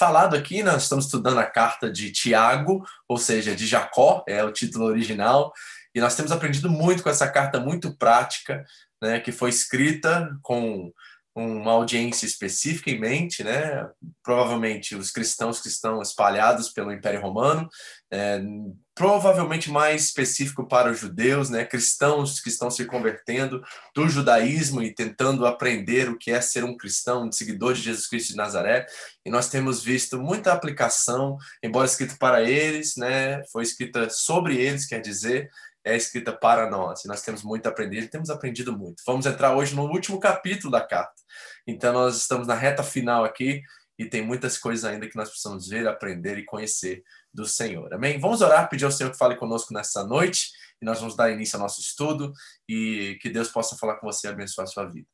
falado aqui, nós estamos estudando a carta de Tiago, ou seja, de Jacó, é o título original, e nós temos aprendido muito com essa carta muito prática, né, que foi escrita com uma audiência específica em mente, né? Provavelmente os cristãos que estão espalhados pelo Império Romano, é, provavelmente mais específico para os judeus, né? Cristãos que estão se convertendo do judaísmo e tentando aprender o que é ser um cristão, um seguidor de Jesus Cristo de Nazaré. E nós temos visto muita aplicação, embora escrito para eles, né? Foi escrita sobre eles, quer dizer, é escrita para nós. E nós temos muito a aprender, temos aprendido muito. Vamos entrar hoje no último capítulo da carta. Então, nós estamos na reta final aqui e tem muitas coisas ainda que nós precisamos ver, aprender e conhecer do Senhor. Amém? Vamos orar, pedir ao Senhor que fale conosco nessa noite e nós vamos dar início ao nosso estudo e que Deus possa falar com você e abençoar a sua vida.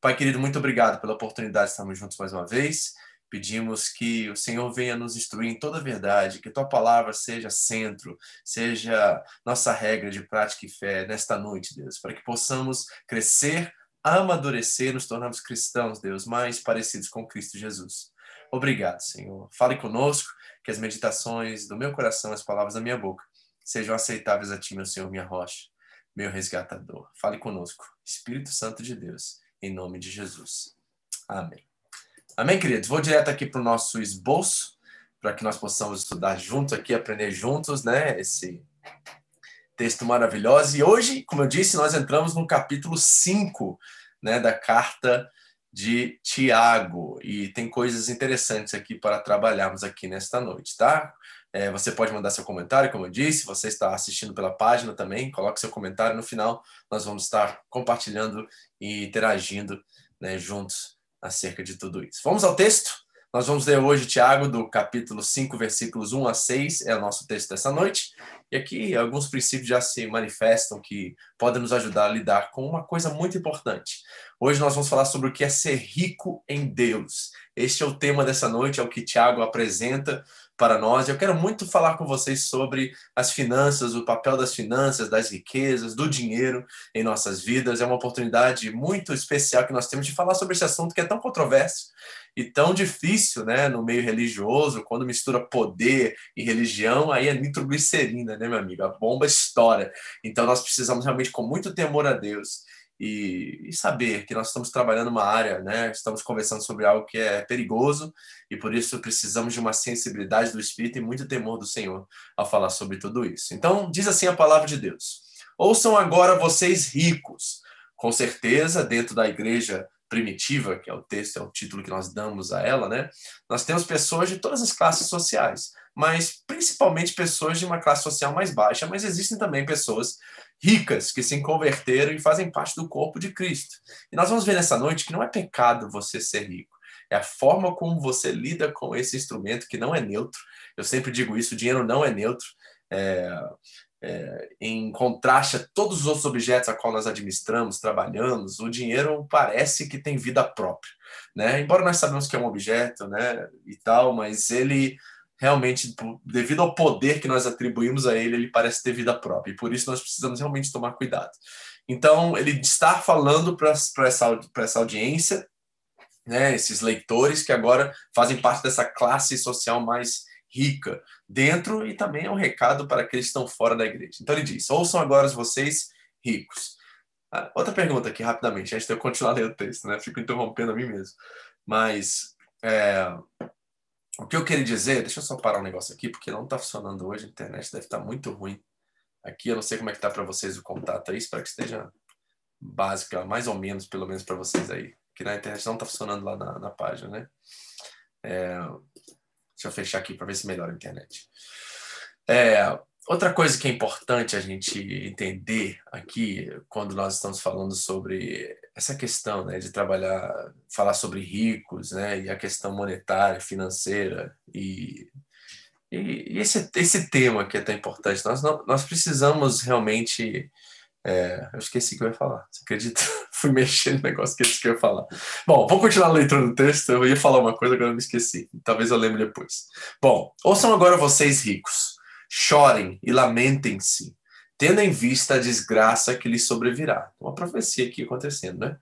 Pai querido, muito obrigado pela oportunidade de estarmos juntos mais uma vez. Pedimos que o Senhor venha nos instruir em toda a verdade, que tua palavra seja centro, seja nossa regra de prática e fé nesta noite, Deus, para que possamos crescer, amadurecer, nos tornarmos cristãos, Deus, mais parecidos com Cristo Jesus. Obrigado, Senhor. Fale conosco, que as meditações do meu coração, as palavras da minha boca, sejam aceitáveis a Ti, meu Senhor, minha rocha, meu resgatador. Fale conosco, Espírito Santo de Deus, em nome de Jesus. Amém. Amém, queridos? Vou direto aqui para o nosso esboço, para que nós possamos estudar juntos aqui, aprender juntos, né? Esse texto maravilhoso. E hoje, como eu disse, nós entramos no capítulo 5 né, da carta de Tiago. E tem coisas interessantes aqui para trabalharmos aqui nesta noite, tá? É, você pode mandar seu comentário, como eu disse. Você está assistindo pela página também, coloque seu comentário. No final, nós vamos estar compartilhando e interagindo né, juntos acerca de tudo isso. Vamos ao texto? Nós vamos ler hoje Tiago, do capítulo 5, versículos 1 a 6, é o nosso texto dessa noite. E aqui alguns princípios já se manifestam que podem nos ajudar a lidar com uma coisa muito importante. Hoje nós vamos falar sobre o que é ser rico em Deus. Este é o tema dessa noite, é o que Tiago apresenta para nós. Eu quero muito falar com vocês sobre as finanças, o papel das finanças, das riquezas, do dinheiro em nossas vidas. É uma oportunidade muito especial que nós temos de falar sobre esse assunto que é tão controverso e tão difícil, né, no meio religioso, quando mistura poder e religião, aí é nitroglicerina, né, meu amigo? A bomba estoura. Então nós precisamos realmente com muito temor a Deus e, e, saber que nós estamos trabalhando uma área, né? Estamos conversando sobre algo que é perigoso e por isso precisamos de uma sensibilidade do Espírito e muito temor do Senhor ao falar sobre tudo isso. Então, diz assim a palavra de Deus: Ouçam agora vocês ricos, com certeza dentro da igreja primitiva, que é o texto, é o título que nós damos a ela, né? Nós temos pessoas de todas as classes sociais, mas principalmente pessoas de uma classe social mais baixa, mas existem também pessoas ricas que se converteram e fazem parte do corpo de Cristo. E nós vamos ver nessa noite que não é pecado você ser rico. É a forma como você lida com esse instrumento que não é neutro. Eu sempre digo isso: o dinheiro não é neutro. É, é, em contraste a todos os outros objetos a qual nós administramos, trabalhamos, o dinheiro parece que tem vida própria, né? Embora nós sabemos que é um objeto, né, e tal, mas ele realmente, devido ao poder que nós atribuímos a ele, ele parece ter vida própria. E por isso nós precisamos realmente tomar cuidado. Então, ele está falando para essa, essa audiência, né, esses leitores que agora fazem parte dessa classe social mais rica dentro, e também é um recado para aqueles que estão fora da igreja. Então, ele diz: ouçam agora vocês ricos. Ah, outra pergunta aqui, rapidamente, antes de eu continuar lendo o texto, né? Fico interrompendo a mim mesmo. Mas. É, o que eu queria dizer, deixa eu só parar um negócio aqui, porque não está funcionando hoje, a internet deve estar tá muito ruim. Aqui eu não sei como é que está para vocês o contato aí, espero que esteja básico, mais ou menos, pelo menos para vocês aí. Que na internet não está funcionando lá na, na página, né? É, deixa eu fechar aqui para ver se melhora a internet. É, Outra coisa que é importante a gente entender aqui, quando nós estamos falando sobre essa questão né, de trabalhar, falar sobre ricos, né, e a questão monetária, financeira, e, e esse, esse tema que é tão importante, nós, nós precisamos realmente. É, eu esqueci o que eu ia falar, você acredita? Fui mexer no negócio que eu ia falar. Bom, vou continuar a leitura do texto, eu ia falar uma coisa, agora eu me esqueci. Talvez eu lembre depois. Bom, ouçam agora vocês ricos chorem e lamentem-se, tendo em vista a desgraça que lhes sobrevirá. Uma profecia aqui acontecendo, né?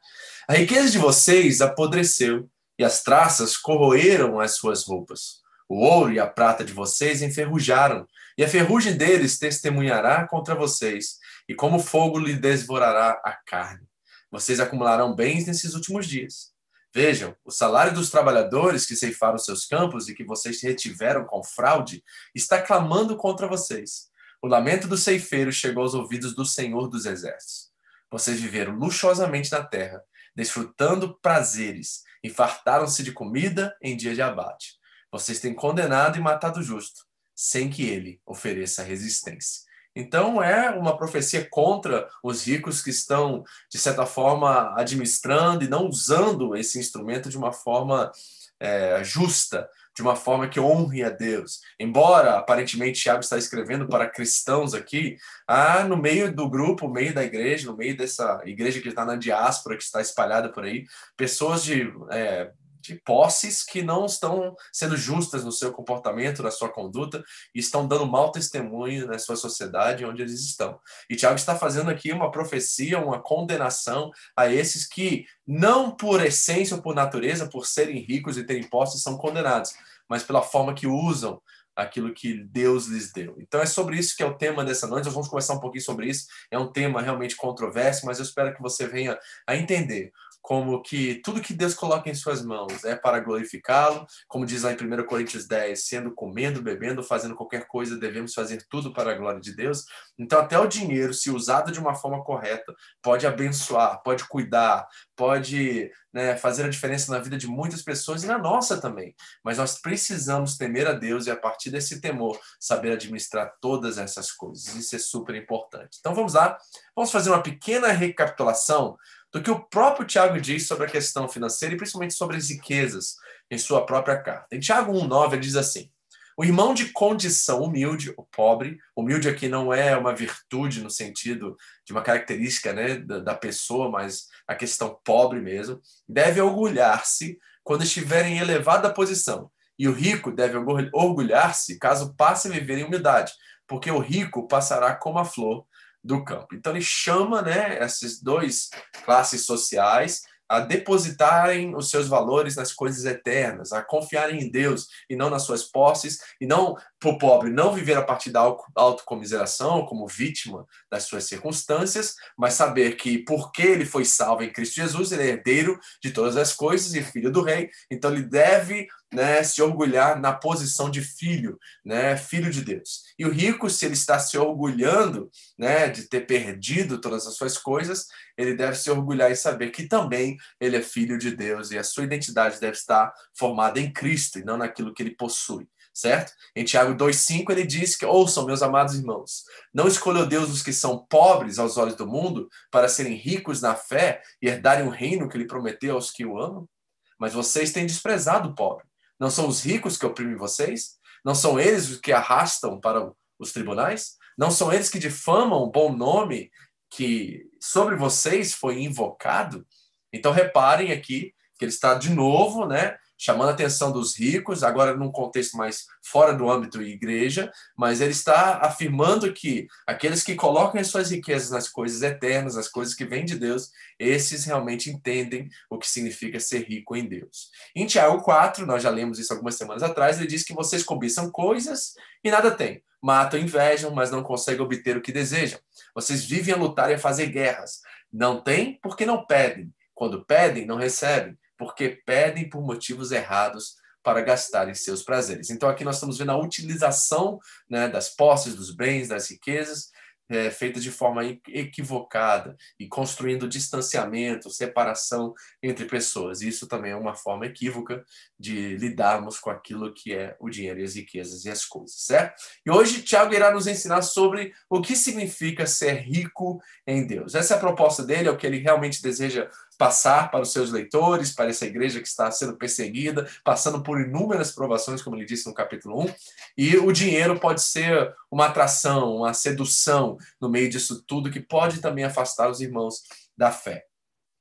A riqueza de vocês apodreceu e as traças corroeram as suas roupas. O ouro e a prata de vocês enferrujaram, e a ferrugem deles testemunhará contra vocês, e como fogo lhe devorará a carne. Vocês acumularão bens nesses últimos dias. Vejam, o salário dos trabalhadores que ceifaram seus campos e que vocês retiveram com fraude está clamando contra vocês. O lamento do ceifeiro chegou aos ouvidos do Senhor dos Exércitos. Vocês viveram luxuosamente na terra, desfrutando prazeres, e fartaram-se de comida em dia de abate. Vocês têm condenado e matado o justo, sem que ele ofereça resistência. Então, é uma profecia contra os ricos que estão, de certa forma, administrando e não usando esse instrumento de uma forma é, justa, de uma forma que honre a Deus. Embora, aparentemente, Tiago está escrevendo para cristãos aqui, há no meio do grupo, no meio da igreja, no meio dessa igreja que está na diáspora, que está espalhada por aí, pessoas de é, de posses que não estão sendo justas no seu comportamento, na sua conduta, e estão dando mau testemunho na sua sociedade onde eles estão. E Tiago está fazendo aqui uma profecia, uma condenação a esses que, não por essência ou por natureza, por serem ricos e terem posses, são condenados, mas pela forma que usam aquilo que Deus lhes deu. Então é sobre isso que é o tema dessa noite. Nós vamos conversar um pouquinho sobre isso. É um tema realmente controverso, mas eu espero que você venha a entender como que tudo que Deus coloca em suas mãos é para glorificá-lo, como diz lá em 1 Coríntios 10, sendo comendo, bebendo, fazendo qualquer coisa, devemos fazer tudo para a glória de Deus. Então, até o dinheiro, se usado de uma forma correta, pode abençoar, pode cuidar, pode né, fazer a diferença na vida de muitas pessoas e na nossa também. Mas nós precisamos temer a Deus e, a partir desse temor, saber administrar todas essas coisas. Isso é super importante. Então, vamos lá, vamos fazer uma pequena recapitulação do que o próprio Tiago diz sobre a questão financeira e principalmente sobre as riquezas em sua própria carta. Em Tiago 1,9 ele diz assim: O irmão de condição humilde, o pobre, humilde aqui não é uma virtude no sentido de uma característica né, da, da pessoa, mas a questão pobre mesmo, deve orgulhar-se quando estiver em elevada posição. E o rico deve orgulhar-se caso passe a viver em humildade, porque o rico passará como a flor do campo. Então ele chama, né, essas duas classes sociais a depositarem os seus valores nas coisas eternas, a confiarem em Deus e não nas suas posses, e não para o pobre não viver a partir da autocomiseração como vítima das suas circunstâncias, mas saber que porque ele foi salvo em Cristo Jesus, ele é herdeiro de todas as coisas e filho do rei, então ele deve né, se orgulhar na posição de filho, né, filho de Deus. E o rico, se ele está se orgulhando né, de ter perdido todas as suas coisas, ele deve se orgulhar e saber que também ele é filho de Deus e a sua identidade deve estar formada em Cristo e não naquilo que ele possui certo? Em Tiago 2,5 ele diz que, ouçam, meus amados irmãos, não escolheu Deus os que são pobres aos olhos do mundo para serem ricos na fé e herdarem o reino que ele prometeu aos que o amam? Mas vocês têm desprezado o pobre. Não são os ricos que oprimem vocês? Não são eles os que arrastam para os tribunais? Não são eles que difamam o bom nome que sobre vocês foi invocado? Então reparem aqui que ele está de novo, né, chamando a atenção dos ricos, agora num contexto mais fora do âmbito igreja, mas ele está afirmando que aqueles que colocam as suas riquezas nas coisas eternas, nas coisas que vêm de Deus, esses realmente entendem o que significa ser rico em Deus. Em Tiago 4, nós já lemos isso algumas semanas atrás, ele diz que vocês cobiçam coisas e nada têm. Matam, invejam, mas não conseguem obter o que desejam. Vocês vivem a lutar e a fazer guerras. Não têm porque não pedem. Quando pedem, não recebem porque pedem por motivos errados para gastarem seus prazeres. Então aqui nós estamos vendo a utilização né, das posses, dos bens, das riquezas é, feita de forma equivocada e construindo distanciamento, separação entre pessoas. Isso também é uma forma equívoca de lidarmos com aquilo que é o dinheiro e as riquezas e as coisas, certo? E hoje Tiago irá nos ensinar sobre o que significa ser rico em Deus. Essa é a proposta dele, é o que ele realmente deseja passar para os seus leitores, para essa igreja que está sendo perseguida, passando por inúmeras provações, como ele disse no capítulo 1. E o dinheiro pode ser uma atração, uma sedução no meio disso tudo, que pode também afastar os irmãos da fé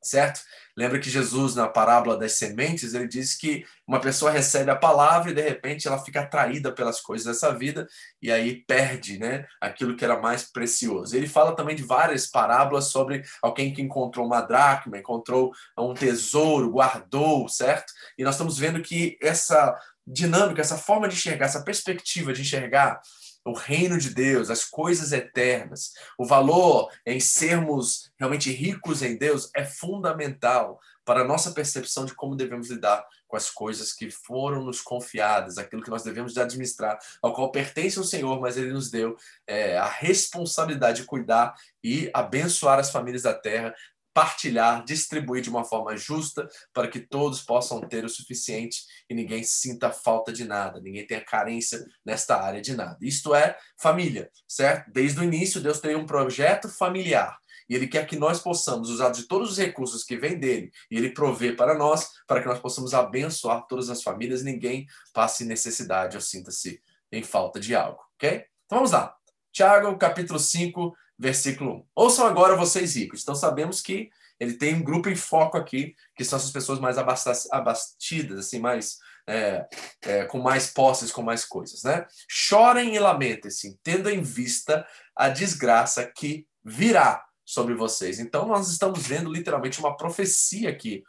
certo? Lembra que Jesus, na parábola das sementes, ele diz que uma pessoa recebe a palavra e de repente ela fica atraída pelas coisas dessa vida e aí perde né, aquilo que era mais precioso. Ele fala também de várias parábolas sobre alguém que encontrou uma dracma, encontrou um tesouro, guardou, certo? E nós estamos vendo que essa dinâmica, essa forma de enxergar, essa perspectiva de enxergar o reino de Deus, as coisas eternas, o valor em sermos realmente ricos em Deus é fundamental para a nossa percepção de como devemos lidar com as coisas que foram nos confiadas, aquilo que nós devemos administrar, ao qual pertence o Senhor, mas Ele nos deu é, a responsabilidade de cuidar e abençoar as famílias da terra, partilhar, distribuir de uma forma justa para que todos possam ter o suficiente e ninguém sinta falta de nada, ninguém tenha carência nesta área de nada. Isto é família, certo? Desde o início, Deus tem um projeto familiar e Ele quer que nós possamos usar de todos os recursos que vêm dele e Ele provê para nós, para que nós possamos abençoar todas as famílias e ninguém passe necessidade ou sinta-se em falta de algo, ok? Então vamos lá. Tiago, capítulo 5, versículo 1. Ouçam agora vocês ricos. Então sabemos que ele tem um grupo em foco aqui, que são essas pessoas mais abastidas, assim, mais é, é, com mais posses, com mais coisas, né? Chorem e lamentem-se, tendo em vista a desgraça que virá sobre vocês. Então nós estamos vendo literalmente uma profecia aqui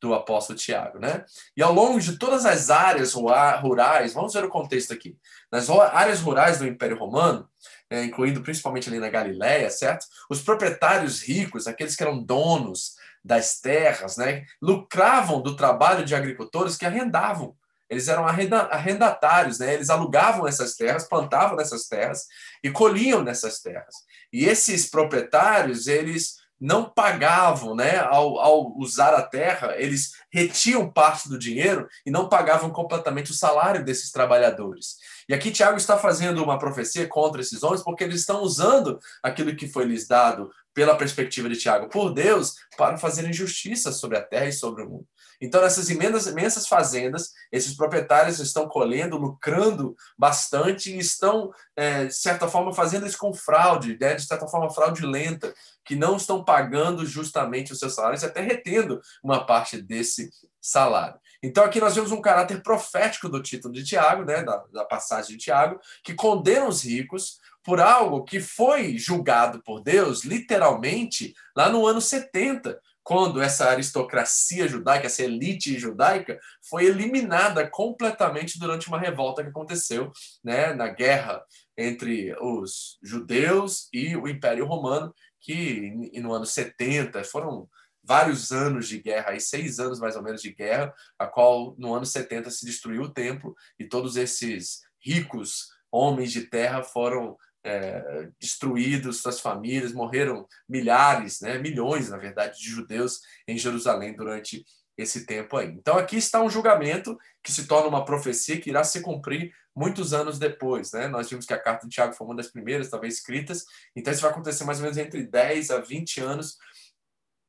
do apóstolo Tiago, né? E ao longo de todas as áreas rurais, vamos ver o contexto aqui. Nas áreas rurais do Império Romano, é, incluindo principalmente ali na Galiléia, certo? Os proprietários ricos, aqueles que eram donos das terras, né, lucravam do trabalho de agricultores que arrendavam. Eles eram arrendatários, né? Eles alugavam essas terras, plantavam nessas terras e colhiam nessas terras. E esses proprietários, eles não pagavam, né? Ao, ao, usar a terra, eles retiam parte do dinheiro e não pagavam completamente o salário desses trabalhadores. E aqui Tiago está fazendo uma profecia contra esses homens porque eles estão usando aquilo que foi lhes dado pela perspectiva de Tiago por Deus para fazer injustiça sobre a terra e sobre o mundo. Então, nessas imensas, imensas fazendas, esses proprietários estão colhendo, lucrando bastante e estão, é, de certa forma, fazendo isso com fraude, né? de certa forma fraudulenta, que não estão pagando justamente os seus salários e até retendo uma parte desse salário. Então, aqui nós vemos um caráter profético do título de Tiago, né? da, da passagem de Tiago, que condena os ricos por algo que foi julgado por Deus, literalmente, lá no ano 70, quando essa aristocracia judaica, essa elite judaica, foi eliminada completamente durante uma revolta que aconteceu né, na guerra entre os judeus e o Império Romano, que no ano 70 foram vários anos de guerra, aí seis anos mais ou menos de guerra, a qual no ano 70 se destruiu o templo e todos esses ricos homens de terra foram é, destruídos, suas famílias, morreram milhares, né, milhões, na verdade, de judeus em Jerusalém durante esse tempo aí. Então aqui está um julgamento que se torna uma profecia que irá se cumprir muitos anos depois, né? Nós vimos que a carta de Tiago foi uma das primeiras, talvez escritas, então isso vai acontecer mais ou menos entre 10 a 20 anos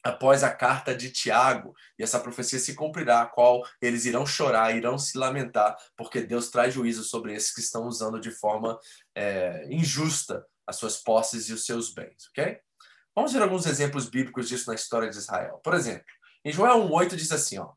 após a carta de Tiago, e essa profecia se cumprirá, a qual eles irão chorar, irão se lamentar, porque Deus traz juízo sobre esses que estão usando de forma é, injusta as suas posses e os seus bens, ok? Vamos ver alguns exemplos bíblicos disso na história de Israel. Por exemplo, em Joel 1,8 diz assim, ó,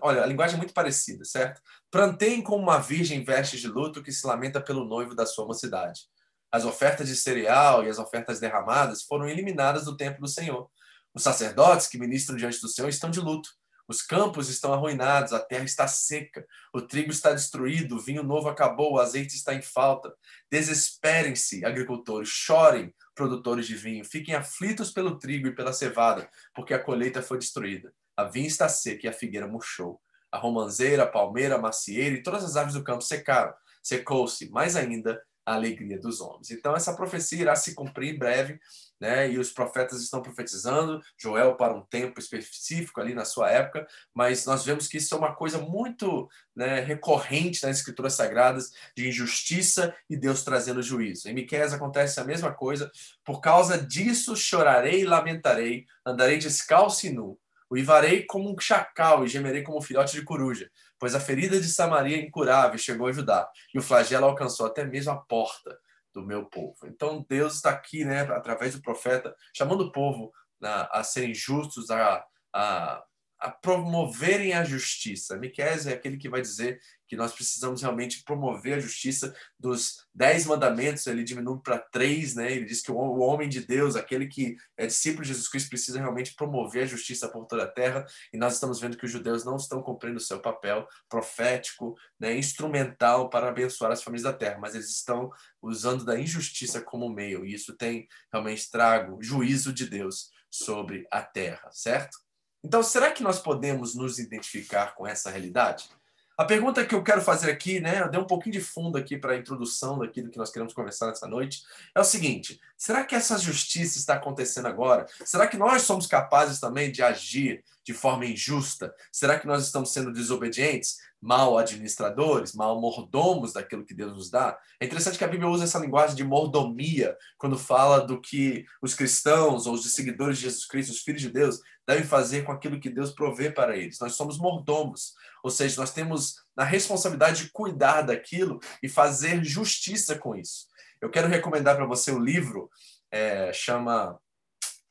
olha, a linguagem é muito parecida, certo? Prantem como uma virgem vestes de luto que se lamenta pelo noivo da sua mocidade. As ofertas de cereal e as ofertas derramadas foram eliminadas do templo do Senhor os sacerdotes que ministram diante do Senhor estão de luto. Os campos estão arruinados, a terra está seca, o trigo está destruído, o vinho novo acabou, o azeite está em falta. Desesperem-se, agricultores, chorem, produtores de vinho, fiquem aflitos pelo trigo e pela cevada, porque a colheita foi destruída. A vinha está seca e a figueira murchou. A romanzeira, a palmeira, a macieira e todas as árvores do campo secaram. Secou-se, mais ainda, a alegria dos homens. Então, essa profecia irá se cumprir em breve, né? E os profetas estão profetizando, Joel para um tempo específico ali na sua época, mas nós vemos que isso é uma coisa muito né, recorrente nas escrituras sagradas de injustiça e Deus trazendo juízo. Em Miqueias acontece a mesma coisa. Por causa disso chorarei e lamentarei, andarei descalço e nu. Uivarei como um chacal e gemerei como um filhote de coruja, pois a ferida de Samaria é incurável chegou a Judá, e o flagelo alcançou até mesmo a porta do meu povo. Então Deus está aqui, né, através do profeta, chamando o povo a, a serem justos, a, a, a promoverem a justiça. Miqués é aquele que vai dizer que nós precisamos realmente promover a justiça dos dez mandamentos, ele diminui para três, né? Ele diz que o homem de Deus, aquele que é discípulo de Jesus Cristo, precisa realmente promover a justiça por toda a terra, e nós estamos vendo que os judeus não estão cumprindo o seu papel profético, né, instrumental para abençoar as famílias da terra, mas eles estão usando da injustiça como meio, e isso tem realmente trago juízo de Deus sobre a terra, certo? Então, será que nós podemos nos identificar com essa realidade? A pergunta que eu quero fazer aqui, né, eu dei um pouquinho de fundo aqui para a introdução daquilo que nós queremos conversar nessa noite, é o seguinte: será que essa justiça está acontecendo agora? Será que nós somos capazes também de agir de forma injusta? Será que nós estamos sendo desobedientes? mal administradores, mal mordomos daquilo que Deus nos dá. É interessante que a Bíblia usa essa linguagem de mordomia quando fala do que os cristãos ou os seguidores de Jesus Cristo, os filhos de Deus, devem fazer com aquilo que Deus provê para eles. Nós somos mordomos, ou seja, nós temos a responsabilidade de cuidar daquilo e fazer justiça com isso. Eu quero recomendar para você o livro, é, chama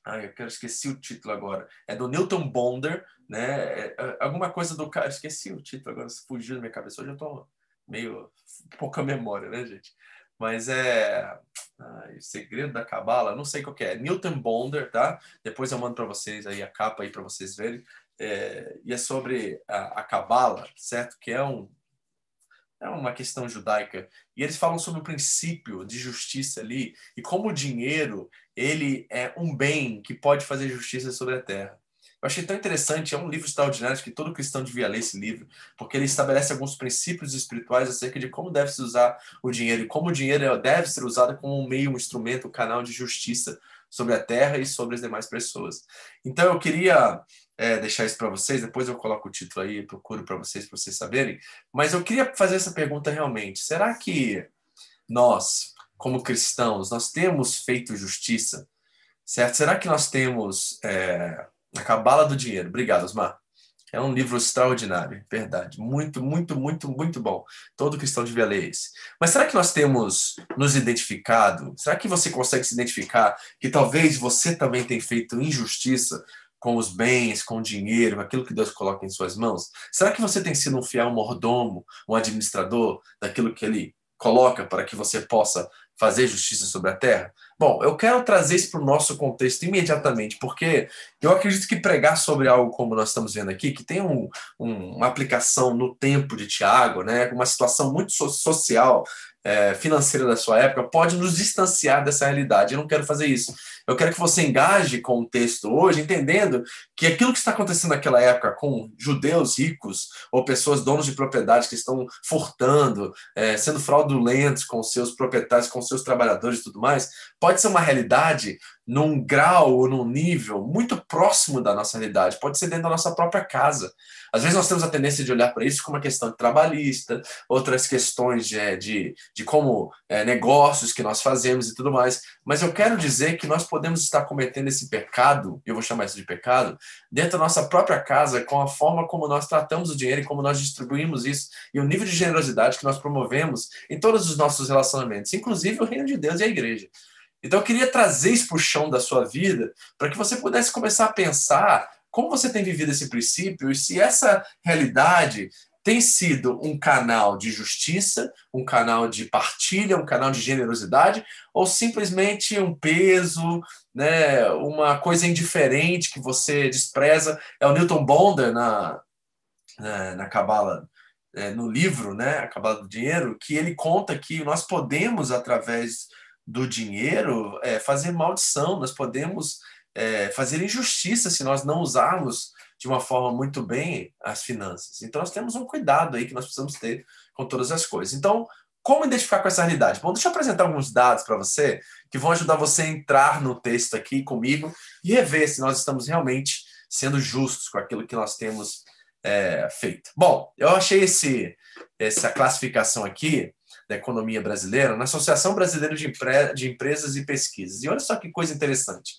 Ai, eu quero esqueci o título agora. É do Newton Bonder, né? É, é, alguma coisa do cara. Esqueci o título agora, fugiu da minha cabeça. Hoje eu tô meio pouca memória, né, gente? Mas é ai, Segredo da Cabala, não sei qual é. Newton Bonder, tá? Depois eu mando para vocês aí a capa aí para vocês verem. É, e é sobre a, Cabala, certo? Que é um é uma questão judaica. E eles falam sobre o princípio de justiça ali e como o dinheiro ele é um bem que pode fazer justiça sobre a terra. Eu achei tão interessante, é um livro extraordinário que todo cristão devia ler esse livro, porque ele estabelece alguns princípios espirituais acerca de como deve se usar o dinheiro e como o dinheiro deve ser usado como um meio, um instrumento, um canal de justiça sobre a terra e sobre as demais pessoas. Então eu queria é, deixar isso para vocês, depois eu coloco o título aí, procuro para vocês, para vocês saberem, mas eu queria fazer essa pergunta realmente. Será que nós, como cristãos, nós temos feito justiça, certo? Será que nós temos é, a cabala do dinheiro? Obrigado, Osmar. É um livro extraordinário, verdade. Muito, muito, muito, muito bom. Todo cristão devia ler esse. Mas será que nós temos nos identificado? Será que você consegue se identificar que talvez você também tenha feito injustiça com os bens, com o dinheiro, aquilo que Deus coloca em suas mãos? Será que você tem sido um fiel mordomo, um administrador daquilo que Ele coloca para que você possa fazer justiça sobre a terra? Bom, eu quero trazer isso para o nosso contexto imediatamente, porque eu acredito que pregar sobre algo como nós estamos vendo aqui, que tem um, um, uma aplicação no tempo de Tiago, né, uma situação muito so social, é, financeira da sua época, pode nos distanciar dessa realidade. Eu não quero fazer isso. Eu quero que você engaje com o texto hoje, entendendo que aquilo que está acontecendo naquela época com judeus ricos ou pessoas donos de propriedade que estão furtando, é, sendo fraudulentos com seus proprietários, com seus trabalhadores e tudo mais, pode ser uma realidade num grau ou num nível muito próximo da nossa realidade, pode ser dentro da nossa própria casa. Às vezes nós temos a tendência de olhar para isso como uma questão trabalhista, outras questões de, de, de como é, negócios que nós fazemos e tudo mais, mas eu quero dizer que nós podemos estar cometendo esse pecado, eu vou chamar isso de pecado, dentro da nossa própria casa, com a forma como nós tratamos o dinheiro e como nós distribuímos isso, e o nível de generosidade que nós promovemos em todos os nossos relacionamentos, inclusive o reino de Deus e a igreja. Então eu queria trazer isso para o chão da sua vida, para que você pudesse começar a pensar como você tem vivido esse princípio e se essa realidade tem sido um canal de justiça, um canal de partilha, um canal de generosidade, ou simplesmente um peso, né, uma coisa indiferente que você despreza. É o Newton Bonder na, na, na Cabala, é, no livro, né, A Cabala do Dinheiro, que ele conta que nós podemos, através do dinheiro, é, fazer maldição, nós podemos é, fazer injustiça se nós não usarmos de uma forma muito bem as finanças. Então, nós temos um cuidado aí que nós precisamos ter com todas as coisas. Então, como identificar com essa realidade? Bom, deixa eu apresentar alguns dados para você que vão ajudar você a entrar no texto aqui comigo e rever se nós estamos realmente sendo justos com aquilo que nós temos é, feito. Bom, eu achei esse, essa classificação aqui da economia brasileira na Associação Brasileira de, Empre de Empresas e Pesquisas. E olha só que coisa interessante.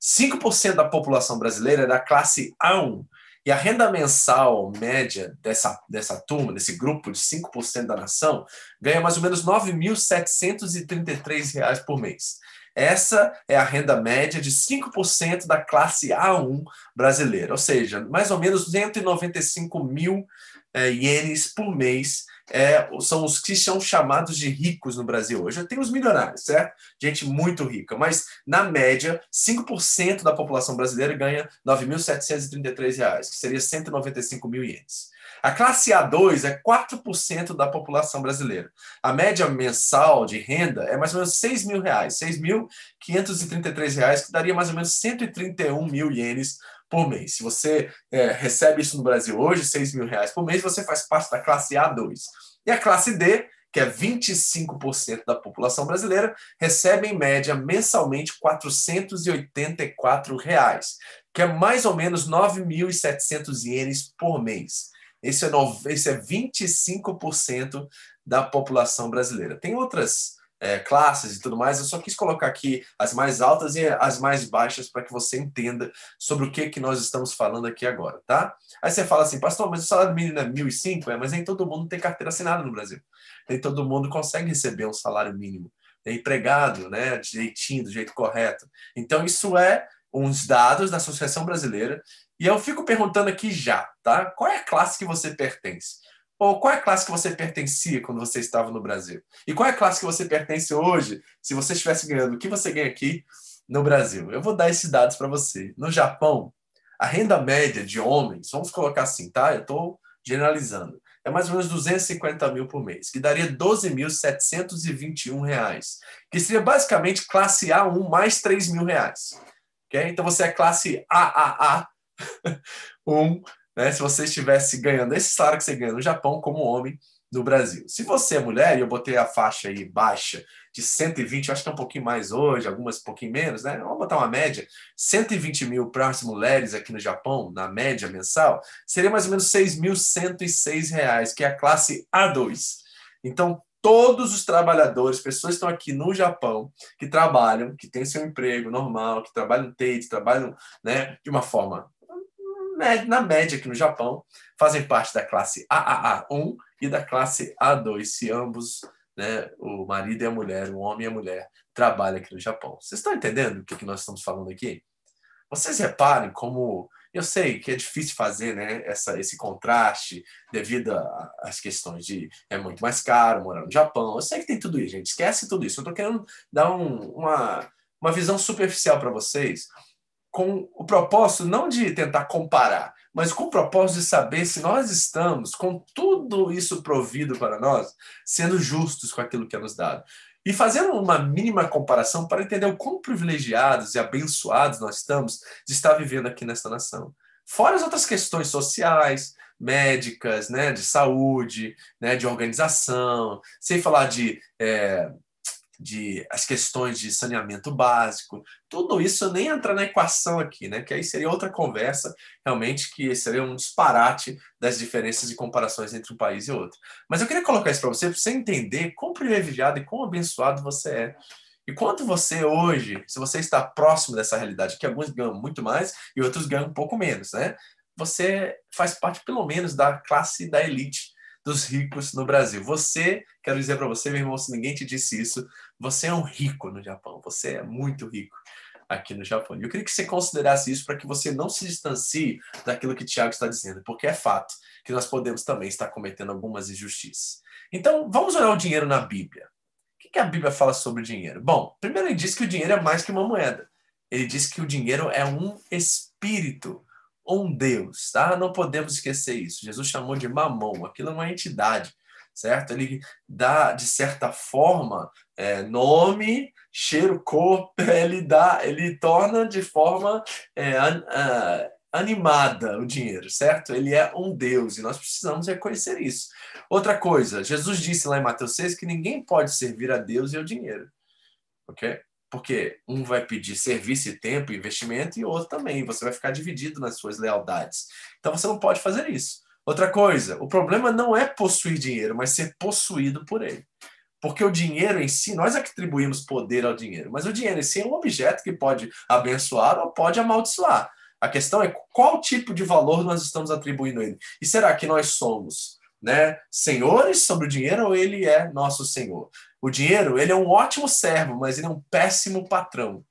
5% da população brasileira é da classe A1. E a renda mensal média dessa, dessa turma, desse grupo de 5% da nação, ganha mais ou menos R$ 9.733 por mês. Essa é a renda média de 5% da classe A1 brasileira, ou seja, mais ou menos 195 mil é, ienes por mês é, são os que são chamados de ricos no Brasil hoje. Tem os milionários, certo? Gente muito rica, mas na média, 5% da população brasileira ganha R$ 9.733, que seria 195 mil ienes. A classe A2 é 4% da população brasileira. A média mensal de renda é mais ou menos 6 mil reais, 6.533 reais, que daria mais ou menos 131 mil ienes por mês. Se você é, recebe isso no Brasil hoje, 6 mil reais por mês, você faz parte da classe A2. E a classe D, que é 25% da população brasileira, recebe em média mensalmente 484 reais, que é mais ou menos 9.700 ienes por mês. Esse é, no, esse é 25% da população brasileira. Tem outras é, classes e tudo mais, eu só quis colocar aqui as mais altas e as mais baixas para que você entenda sobre o que, que nós estamos falando aqui agora, tá? Aí você fala assim, pastor, mas o salário mínimo é 1.005, é, mas nem todo mundo tem carteira assinada no Brasil. Nem todo mundo consegue receber um salário mínimo. É empregado, né, direitinho, do jeito correto. Então, isso é uns dados da Associação Brasileira e eu fico perguntando aqui já, tá? Qual é a classe que você pertence? Ou qual é a classe que você pertencia quando você estava no Brasil? E qual é a classe que você pertence hoje, se você estivesse ganhando o que você ganha aqui no Brasil? Eu vou dar esses dados para você. No Japão, a renda média de homens, vamos colocar assim, tá? Eu estou generalizando, é mais ou menos 250 mil por mês, que daria 12.721 reais, que seria basicamente classe A1 mais 3 mil reais. Okay? Então você é classe AAA um, né, se você estivesse ganhando esse salário que você ganha no Japão como homem no Brasil. Se você é mulher, e eu botei a faixa aí baixa de 120, acho que é um pouquinho mais hoje, algumas um pouquinho menos, né? Vamos botar uma média. 120 mil para as mulheres aqui no Japão, na média mensal, seria mais ou menos 6.106 reais, que é a classe A2. Então, todos os trabalhadores, pessoas que estão aqui no Japão, que trabalham, que têm seu emprego normal, que trabalham TATE, trabalham né, de uma forma na média aqui no Japão, fazem parte da classe AAA1 e da classe A2, se ambos, né, o marido e a mulher, o homem e a mulher, trabalham aqui no Japão. Vocês estão entendendo o que, que nós estamos falando aqui? Vocês reparem como eu sei que é difícil fazer né, essa, esse contraste devido às questões de é muito mais caro morar no Japão. Eu sei que tem tudo isso, gente. Esquece tudo isso. Eu estou querendo dar um, uma, uma visão superficial para vocês com o propósito não de tentar comparar, mas com o propósito de saber se nós estamos, com tudo isso provido para nós, sendo justos com aquilo que é nos dado. E fazendo uma mínima comparação para entender o quão privilegiados e abençoados nós estamos de estar vivendo aqui nesta nação. Fora as outras questões sociais, médicas, né, de saúde, né, de organização, sem falar de é, de as questões de saneamento básico, tudo isso nem entra na equação aqui, né? Que aí seria outra conversa, realmente, que seria um disparate das diferenças e comparações entre um país e outro. Mas eu queria colocar isso para você, para você entender quão privilegiado e quão abençoado você é. E quanto você hoje, se você está próximo dessa realidade, que alguns ganham muito mais e outros ganham um pouco menos, né? Você faz parte, pelo menos, da classe da elite dos ricos no Brasil. Você, quero dizer para você, meu irmão, se ninguém te disse isso, você é um rico no Japão. Você é muito rico aqui no Japão. Eu queria que você considerasse isso para que você não se distancie daquilo que Tiago está dizendo, porque é fato que nós podemos também estar cometendo algumas injustiças. Então, vamos olhar o dinheiro na Bíblia. O que a Bíblia fala sobre o dinheiro? Bom, primeiro ele diz que o dinheiro é mais que uma moeda. Ele diz que o dinheiro é um espírito um Deus, tá? Não podemos esquecer isso. Jesus chamou de mamão, aquilo é uma entidade, certo? Ele dá, de certa forma, é, nome, cheiro, cor, ele dá, ele torna de forma é, an, animada o dinheiro, certo? Ele é um Deus e nós precisamos reconhecer isso. Outra coisa, Jesus disse lá em Mateus 6 que ninguém pode servir a Deus e ao dinheiro, ok? Porque um vai pedir serviço e tempo, investimento, e outro também. Você vai ficar dividido nas suas lealdades. Então você não pode fazer isso. Outra coisa, o problema não é possuir dinheiro, mas ser possuído por ele. Porque o dinheiro em si, nós atribuímos poder ao dinheiro, mas o dinheiro em si é um objeto que pode abençoar ou pode amaldiçoar. A questão é qual tipo de valor nós estamos atribuindo a ele. E será que nós somos né, senhores sobre o dinheiro ou ele é nosso senhor? O dinheiro, ele é um ótimo servo, mas ele é um péssimo patrão.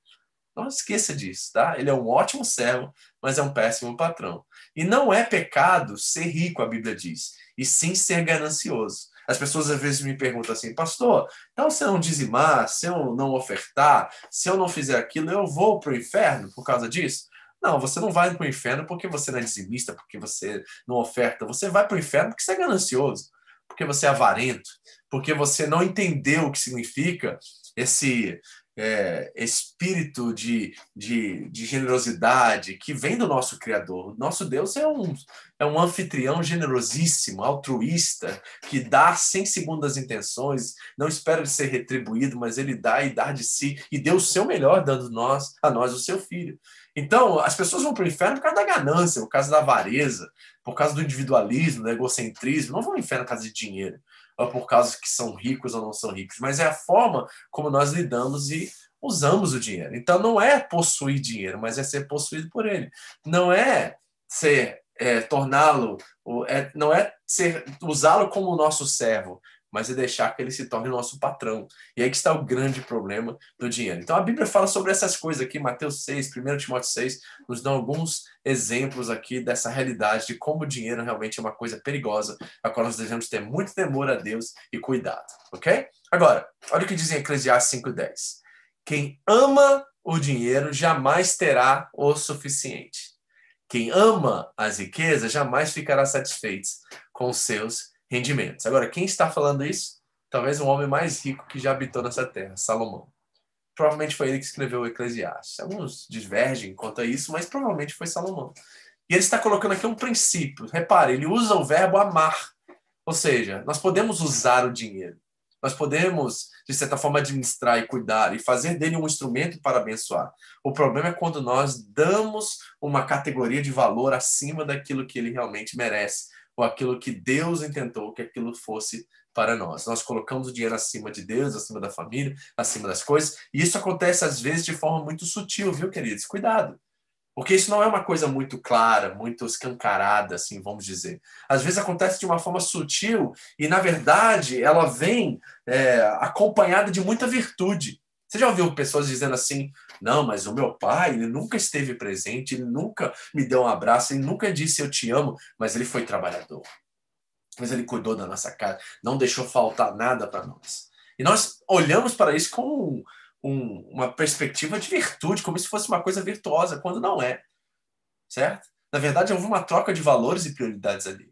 Não esqueça disso, tá? Ele é um ótimo servo, mas é um péssimo patrão. E não é pecado ser rico, a Bíblia diz, e sim ser ganancioso. As pessoas às vezes me perguntam assim, pastor, então se eu não dizimar, se eu não ofertar, se eu não fizer aquilo, eu vou para o inferno por causa disso? Não, você não vai para o inferno porque você não é dizimista, porque você não oferta. Você vai para o inferno porque você é ganancioso, porque você é avarento, porque você não entendeu o que significa esse é, espírito de, de, de, generosidade que vem do nosso Criador. Nosso Deus é um, é um anfitrião generosíssimo, altruísta, que dá sem segundas intenções, não espera de ser retribuído, mas ele dá e dá de si, e deu o seu melhor, dando nós, a nós o seu filho. Então, as pessoas vão para o inferno por causa da ganância, por causa da avareza, por causa do individualismo, do egocentrismo, não vão ao inferno por causa de dinheiro ou por causa que são ricos ou não são ricos, mas é a forma como nós lidamos e usamos o dinheiro. Então não é possuir dinheiro, mas é ser possuído por ele. Não é ser é, torná-lo, é, não é ser usá-lo como nosso servo, mas é deixar que ele se torne nosso patrão. E aí que está o grande problema do dinheiro. Então a Bíblia fala sobre essas coisas aqui, Mateus 6, 1 Timóteo 6, nos dá alguns exemplos aqui dessa realidade de como o dinheiro realmente é uma coisa perigosa, a qual nós devemos ter muito temor a Deus e cuidado, ok? Agora, olha o que diz em Eclesiastes 5,10. Quem ama o dinheiro jamais terá o suficiente. Quem ama as riquezas jamais ficará satisfeito com seus rendimentos. Agora, quem está falando isso? Talvez o homem mais rico que já habitou nessa terra, Salomão. Provavelmente foi ele que escreveu o Eclesiastes. Alguns divergem quanto a isso, mas provavelmente foi Salomão. E ele está colocando aqui um princípio. Repare, ele usa o verbo amar. Ou seja, nós podemos usar o dinheiro. Nós podemos, de certa forma, administrar e cuidar e fazer dele um instrumento para abençoar. O problema é quando nós damos uma categoria de valor acima daquilo que ele realmente merece ou aquilo que Deus intentou que aquilo fosse para nós. Nós colocamos o dinheiro acima de Deus, acima da família, acima das coisas, e isso acontece às vezes de forma muito sutil, viu, queridos? Cuidado. Porque isso não é uma coisa muito clara, muito escancarada, assim, vamos dizer. Às vezes acontece de uma forma sutil e, na verdade, ela vem é, acompanhada de muita virtude. Você já ouviu pessoas dizendo assim: não, mas o meu pai, ele nunca esteve presente, ele nunca me deu um abraço, ele nunca disse eu te amo, mas ele foi trabalhador. Mas ele cuidou da nossa casa, não deixou faltar nada para nós. E nós olhamos para isso com um, um, uma perspectiva de virtude, como se fosse uma coisa virtuosa, quando não é. Certo? Na verdade, houve uma troca de valores e prioridades ali.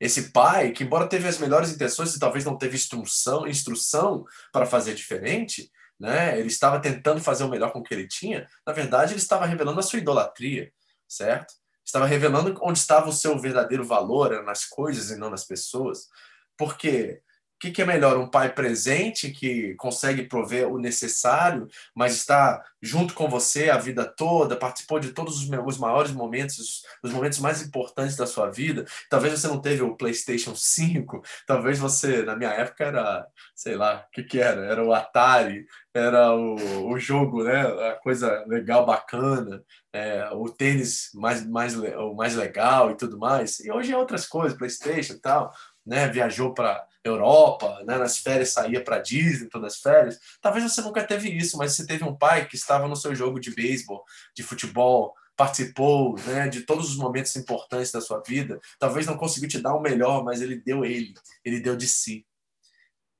Esse pai, que embora teve as melhores intenções e talvez não teve instrução, instrução para fazer diferente, né? Ele estava tentando fazer o melhor com o que ele tinha. Na verdade, ele estava revelando a sua idolatria, certo? Estava revelando onde estava o seu verdadeiro valor, nas coisas e não nas pessoas. Porque que, que é melhor? Um pai presente que consegue prover o necessário, mas está junto com você a vida toda, participou de todos os, os maiores momentos, os momentos mais importantes da sua vida. Talvez você não teve o PlayStation 5, talvez você, na minha época, era, sei lá, o que, que era? Era o Atari, era o, o jogo, né? A coisa legal, bacana, é, o tênis mais, mais, o mais legal e tudo mais. E hoje é outras coisas, PlayStation e tal, né? Viajou para Europa, né? nas férias saía para Disney todas as férias. Talvez você nunca teve isso, mas você teve um pai que estava no seu jogo de beisebol, de futebol, participou né, de todos os momentos importantes da sua vida. Talvez não conseguiu te dar o melhor, mas ele deu ele, ele deu de si.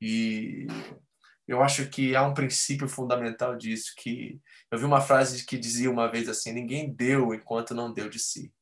E eu acho que há um princípio fundamental disso que eu vi uma frase que dizia uma vez assim: ninguém deu enquanto não deu de si.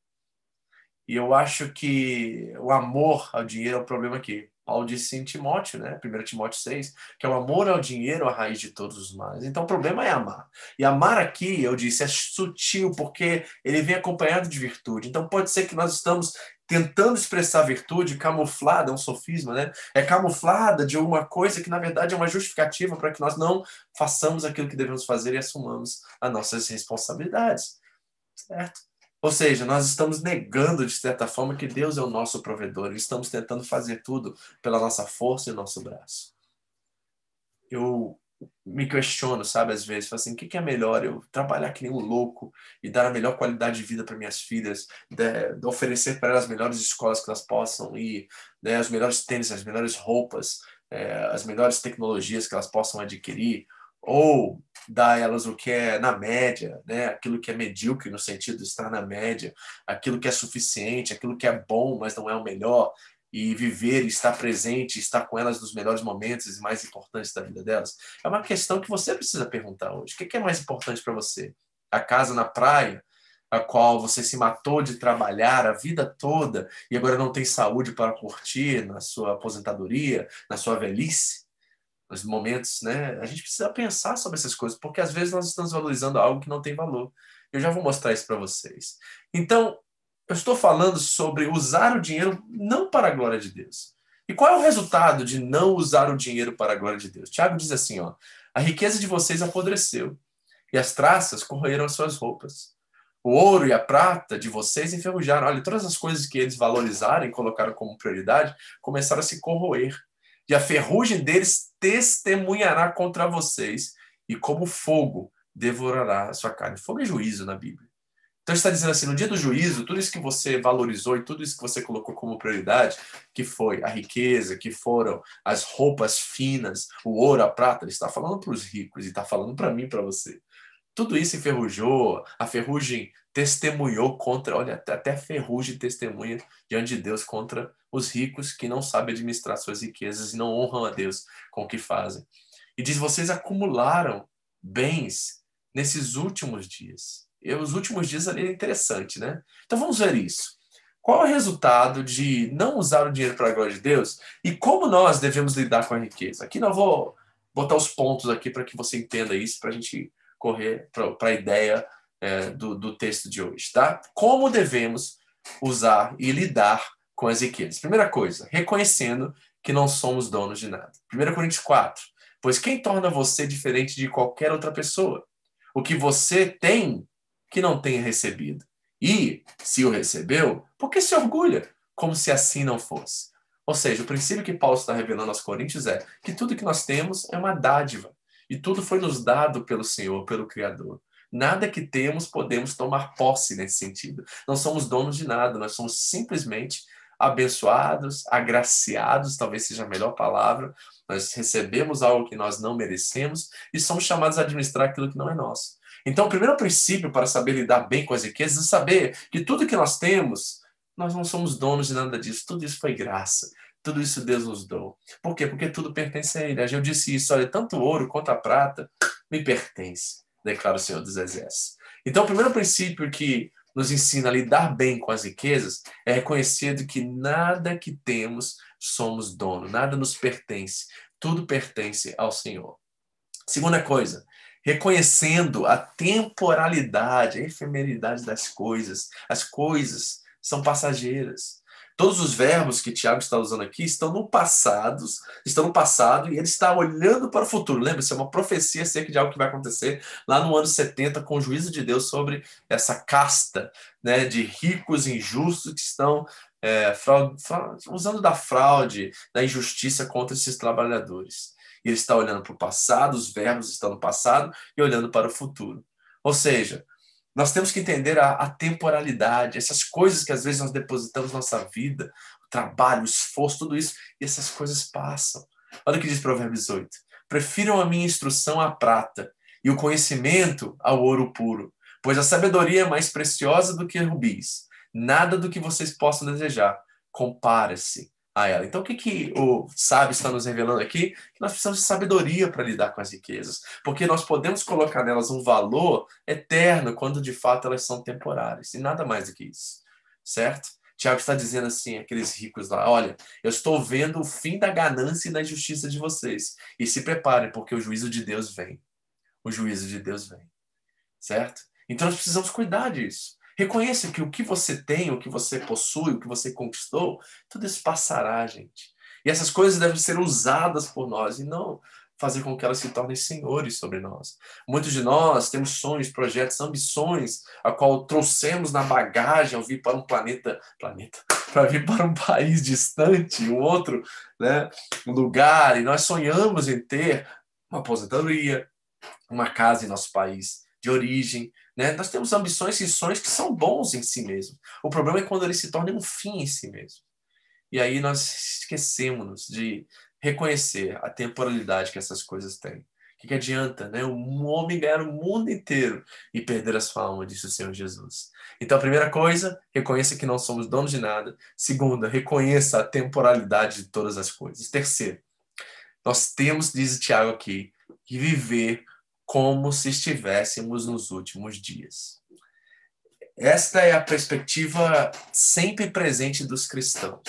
E eu acho que o amor ao dinheiro é o problema aqui. Paulo disse em Timóteo, né? 1 Timóteo 6, que é o amor ao dinheiro a raiz de todos os males. Então o problema é amar. E amar aqui, eu disse, é sutil, porque ele vem acompanhado de virtude. Então pode ser que nós estamos tentando expressar virtude camuflada, é um sofisma, né? É camuflada de alguma coisa que na verdade é uma justificativa para que nós não façamos aquilo que devemos fazer e assumamos as nossas responsabilidades. Certo? Ou seja, nós estamos negando, de certa forma, que Deus é o nosso provedor. Estamos tentando fazer tudo pela nossa força e nosso braço. Eu me questiono, sabe, às vezes, assim, o que é melhor? Eu trabalhar que nem um louco e dar a melhor qualidade de vida para minhas filhas, de, de oferecer para elas as melhores escolas que elas possam ir, né, os melhores tênis, as melhores roupas, é, as melhores tecnologias que elas possam adquirir, ou dar a elas o que é na média, né? aquilo que é medíocre no sentido de estar na média, aquilo que é suficiente, aquilo que é bom, mas não é o melhor. e viver, estar presente, estar com elas nos melhores momentos e mais importantes da vida delas? É uma questão que você precisa perguntar hoje. O que é mais importante para você? A casa na praia, a qual você se matou de trabalhar a vida toda e agora não tem saúde para curtir na sua aposentadoria, na sua velhice? Nos momentos, né? A gente precisa pensar sobre essas coisas, porque às vezes nós estamos valorizando algo que não tem valor. Eu já vou mostrar isso para vocês. Então, eu estou falando sobre usar o dinheiro não para a glória de Deus. E qual é o resultado de não usar o dinheiro para a glória de Deus? Tiago diz assim, ó: A riqueza de vocês apodreceu, e as traças corroeram as suas roupas. O ouro e a prata de vocês enferrujaram. Olha, todas as coisas que eles valorizaram e colocaram como prioridade começaram a se corroer. E a ferrugem deles testemunhará contra vocês, e como fogo devorará a sua carne. Fogo é juízo na Bíblia. Então está dizendo assim, no dia do juízo, tudo isso que você valorizou e tudo isso que você colocou como prioridade, que foi a riqueza, que foram as roupas finas, o ouro, a prata, ele está falando para os ricos e está falando para mim, para você. Tudo isso enferrujou, a ferrugem testemunhou contra, olha, até a ferrugem testemunha diante de Deus contra os ricos que não sabem administrar suas riquezas e não honram a Deus com o que fazem. E diz: vocês acumularam bens nesses últimos dias. E os últimos dias ali é interessante, né? Então vamos ver isso. Qual é o resultado de não usar o dinheiro para a glória de Deus e como nós devemos lidar com a riqueza? Aqui não vou botar os pontos aqui para que você entenda isso, para a gente correr para a ideia é, do, do texto de hoje, tá? Como devemos usar e lidar com as? Primeira coisa, reconhecendo que não somos donos de nada. 1 Coríntios 4. Pois quem torna você diferente de qualquer outra pessoa? O que você tem que não tenha recebido. E, se o recebeu, por que se orgulha? Como se assim não fosse. Ou seja, o princípio que Paulo está revelando aos Coríntios é que tudo que nós temos é uma dádiva. E tudo foi nos dado pelo Senhor, pelo Criador. Nada que temos podemos tomar posse nesse sentido. Não somos donos de nada, nós somos simplesmente abençoados, agraciados, talvez seja a melhor palavra. Nós recebemos algo que nós não merecemos e somos chamados a administrar aquilo que não é nosso. Então, o primeiro princípio para saber lidar bem com as riquezas é saber que tudo que nós temos, nós não somos donos de nada disso. Tudo isso foi graça. Tudo isso Deus nos deu. Por quê? Porque tudo pertence a Ele. Eu disse isso, olha, tanto ouro quanto a prata me pertence, declara o Senhor dos Exércitos. Então, o primeiro princípio que nos ensina a lidar bem com as riquezas é reconhecer que nada que temos somos dono, nada nos pertence, tudo pertence ao Senhor. Segunda coisa, reconhecendo a temporalidade, a efemeridade das coisas. As coisas são passageiras. Todos os verbos que Tiago está usando aqui estão no passado, estão no passado e ele está olhando para o futuro. Lembra-se, é uma profecia acerca de algo que vai acontecer lá no ano 70 com o juízo de Deus sobre essa casta né, de ricos injustos que estão é, fraude, fraude, usando da fraude, da injustiça contra esses trabalhadores. Ele está olhando para o passado, os verbos estão no passado e olhando para o futuro. Ou seja, nós temos que entender a, a temporalidade, essas coisas que às vezes nós depositamos nossa vida, o trabalho, o esforço, tudo isso, e essas coisas passam. Olha o que diz Provérbios 8. Prefiram a minha instrução à prata e o conhecimento ao ouro puro, pois a sabedoria é mais preciosa do que rubis. Nada do que vocês possam desejar compara-se a ela. Então, o que, que o sábio está nos revelando aqui? Que nós precisamos de sabedoria para lidar com as riquezas, porque nós podemos colocar nelas um valor eterno quando de fato elas são temporárias, e nada mais do que isso, certo? Tiago está dizendo assim, aqueles ricos lá, olha, eu estou vendo o fim da ganância e da injustiça de vocês, e se preparem, porque o juízo de Deus vem. O juízo de Deus vem, certo? Então nós precisamos cuidar disso. Reconheça que o que você tem, o que você possui, o que você conquistou, tudo isso passará, gente. E essas coisas devem ser usadas por nós e não fazer com que elas se tornem senhores sobre nós. Muitos de nós temos sonhos, projetos, ambições, a qual trouxemos na bagagem ao vir para um planeta, planeta, para vir para um país distante, um outro, né, um lugar, e nós sonhamos em ter uma aposentadoria, uma casa em nosso país de origem, né? Nós temos ambições e sonhos que são bons em si mesmo. O problema é quando eles se tornam um fim em si mesmo. E aí nós esquecemos de reconhecer a temporalidade que essas coisas têm. que, que adianta, né? Um homem ganhar o mundo inteiro e perder a sua alma, disse o Senhor Jesus. Então, a primeira coisa, reconheça que não somos donos de nada. Segunda, reconheça a temporalidade de todas as coisas. Terceiro, nós temos, diz Tiago aqui, que viver como se estivéssemos nos últimos dias. Esta é a perspectiva sempre presente dos cristãos.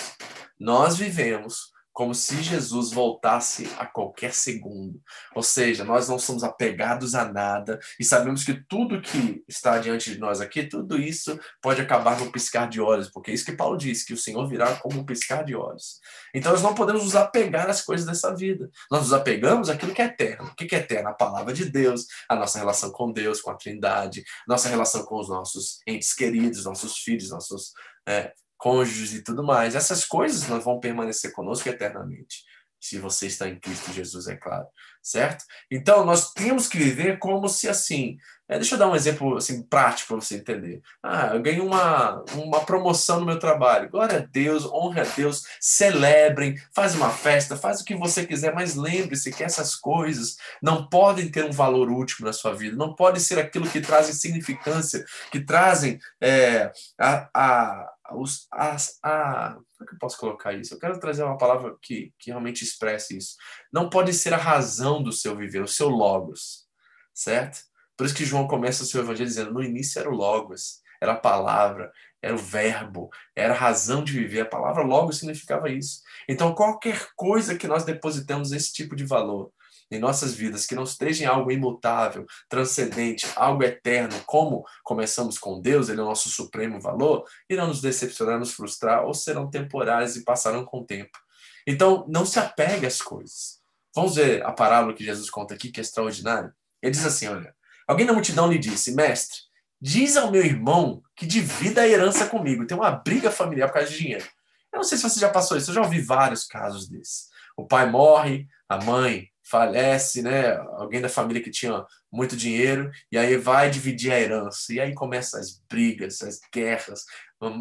Nós vivemos como se Jesus voltasse a qualquer segundo. Ou seja, nós não somos apegados a nada e sabemos que tudo que está diante de nós aqui, tudo isso pode acabar no piscar de olhos, porque é isso que Paulo diz, que o Senhor virá como um piscar de olhos. Então nós não podemos nos apegar às coisas dessa vida. Nós nos apegamos àquilo que é eterno. O que é eterno? A palavra de Deus, a nossa relação com Deus, com a Trindade, nossa relação com os nossos entes queridos, nossos filhos, nossos é, cônjuges e tudo mais. Essas coisas não vão permanecer conosco eternamente. Se você está em Cristo Jesus, é claro, certo? Então, nós temos que viver como se assim. É, deixa eu dar um exemplo assim, prático para você entender. Ah, eu ganhei uma, uma promoção no meu trabalho. Glória a Deus, honre a Deus, celebrem, faz uma festa, faz o que você quiser, mas lembre-se que essas coisas não podem ter um valor último na sua vida, não pode ser aquilo que trazem significância, que trazem é, a, a os, as, a, como é que eu posso colocar isso? Eu quero trazer uma palavra que, que realmente expresse isso. Não pode ser a razão do seu viver, o seu logos, certo? Por isso que João começa o seu evangelho dizendo: no início era o logos, era a palavra, era o verbo, era a razão de viver. A palavra logos significava isso. Então, qualquer coisa que nós depositamos esse tipo de valor, em nossas vidas, que não estejam em algo imutável, transcendente, algo eterno, como começamos com Deus, Ele é o nosso supremo valor, irão nos decepcionar, nos frustrar, ou serão temporários e passarão com o tempo. Então, não se apegue às coisas. Vamos ver a parábola que Jesus conta aqui, que é extraordinária. Ele diz assim: olha, alguém na multidão lhe disse, mestre, diz ao meu irmão que divida a herança comigo. Tem uma briga familiar por causa de dinheiro. Eu não sei se você já passou isso, eu já ouvi vários casos desses. O pai morre, a mãe falece, né? Alguém da família que tinha muito dinheiro, e aí vai dividir a herança. E aí começam as brigas, as guerras,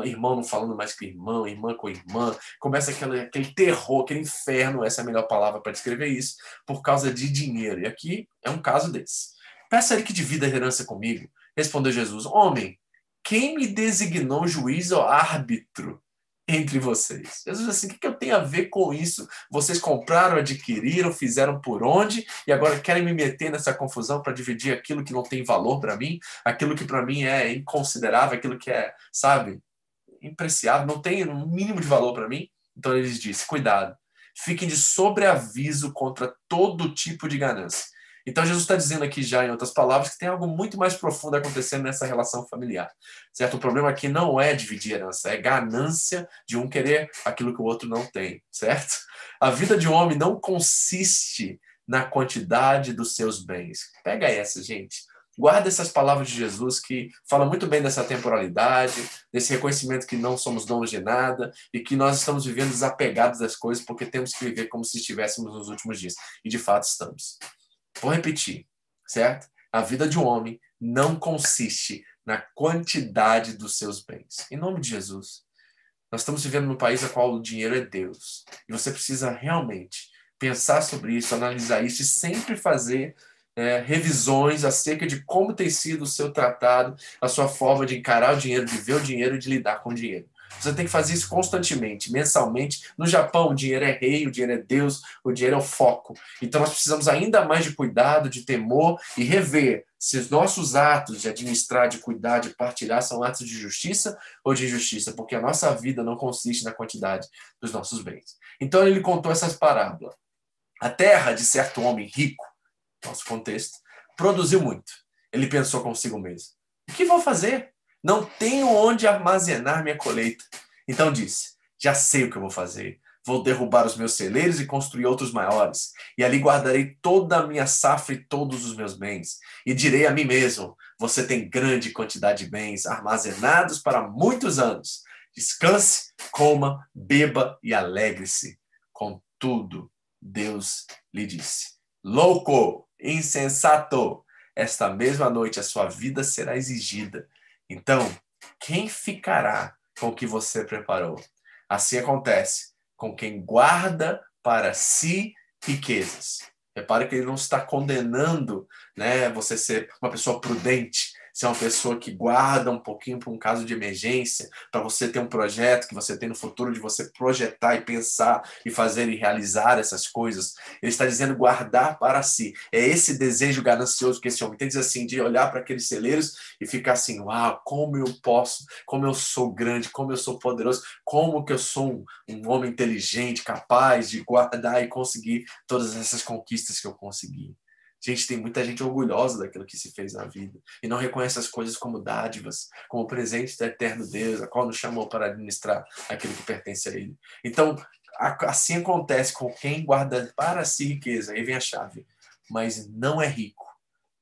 irmão não falando mais com irmão, irmã com irmã, começa aquele, aquele terror, aquele inferno, essa é a melhor palavra para descrever isso, por causa de dinheiro. E aqui é um caso desse. Peça ele que divida a herança comigo. Respondeu Jesus: Homem, quem me designou juiz ou árbitro entre vocês. Jesus assim, o que eu tenho a ver com isso? Vocês compraram, adquiriram, fizeram por onde e agora querem me meter nessa confusão para dividir aquilo que não tem valor para mim, aquilo que para mim é inconsiderável, aquilo que é, sabe, impreciável, não tem um mínimo de valor para mim? Então ele disse: cuidado, fiquem de sobreaviso contra todo tipo de ganância então Jesus está dizendo aqui já, em outras palavras, que tem algo muito mais profundo acontecendo nessa relação familiar. Certo? O problema aqui não é dividir herança, é ganância de um querer aquilo que o outro não tem, certo? A vida de um homem não consiste na quantidade dos seus bens. Pega essa, gente. Guarda essas palavras de Jesus que falam muito bem dessa temporalidade, desse reconhecimento que não somos donos de nada e que nós estamos vivendo desapegados das coisas porque temos que viver como se estivéssemos nos últimos dias. E de fato estamos. Vou repetir, certo? A vida de um homem não consiste na quantidade dos seus bens. Em nome de Jesus. Nós estamos vivendo num país no qual o dinheiro é Deus. E você precisa realmente pensar sobre isso, analisar isso e sempre fazer é, revisões acerca de como tem sido o seu tratado, a sua forma de encarar o dinheiro, de ver o dinheiro e de lidar com o dinheiro. Você tem que fazer isso constantemente, mensalmente. No Japão, o dinheiro é rei, o dinheiro é Deus, o dinheiro é o foco. Então, nós precisamos ainda mais de cuidado, de temor e rever se os nossos atos de administrar, de cuidar, de partilhar são atos de justiça ou de injustiça, porque a nossa vida não consiste na quantidade dos nossos bens. Então, ele contou essas parábolas. A terra de certo homem rico, nosso contexto, produziu muito. Ele pensou consigo mesmo: o que vou fazer? Não tenho onde armazenar minha colheita. Então disse: Já sei o que eu vou fazer. Vou derrubar os meus celeiros e construir outros maiores. E ali guardarei toda a minha safra e todos os meus bens. E direi a mim mesmo: Você tem grande quantidade de bens armazenados para muitos anos. Descanse, coma, beba e alegre-se. Contudo, Deus lhe disse: Louco, insensato, esta mesma noite a sua vida será exigida então, quem ficará com o que você preparou? Assim acontece com quem guarda para si riquezas. Repare que ele não está condenando né, você ser uma pessoa prudente, ser uma pessoa que guarda um pouquinho para um caso de emergência, para você ter um projeto que você tem no futuro de você projetar e pensar e fazer e realizar essas coisas. Ele está dizendo guardar para si. É esse desejo ganancioso que esse homem tem, diz assim, de olhar para aqueles celeiros e ficar assim, uau, como eu posso, como eu sou grande, como eu sou poderoso, como que eu sou um, um homem inteligente, capaz de guardar e conseguir todas essas conquistas que eu consegui. Gente, tem muita gente orgulhosa daquilo que se fez na vida e não reconhece as coisas como dádivas, como presente do eterno Deus, a qual nos chamou para administrar aquilo que pertence a Ele. Então, assim acontece com quem guarda para si riqueza, aí vem a chave, mas não é rico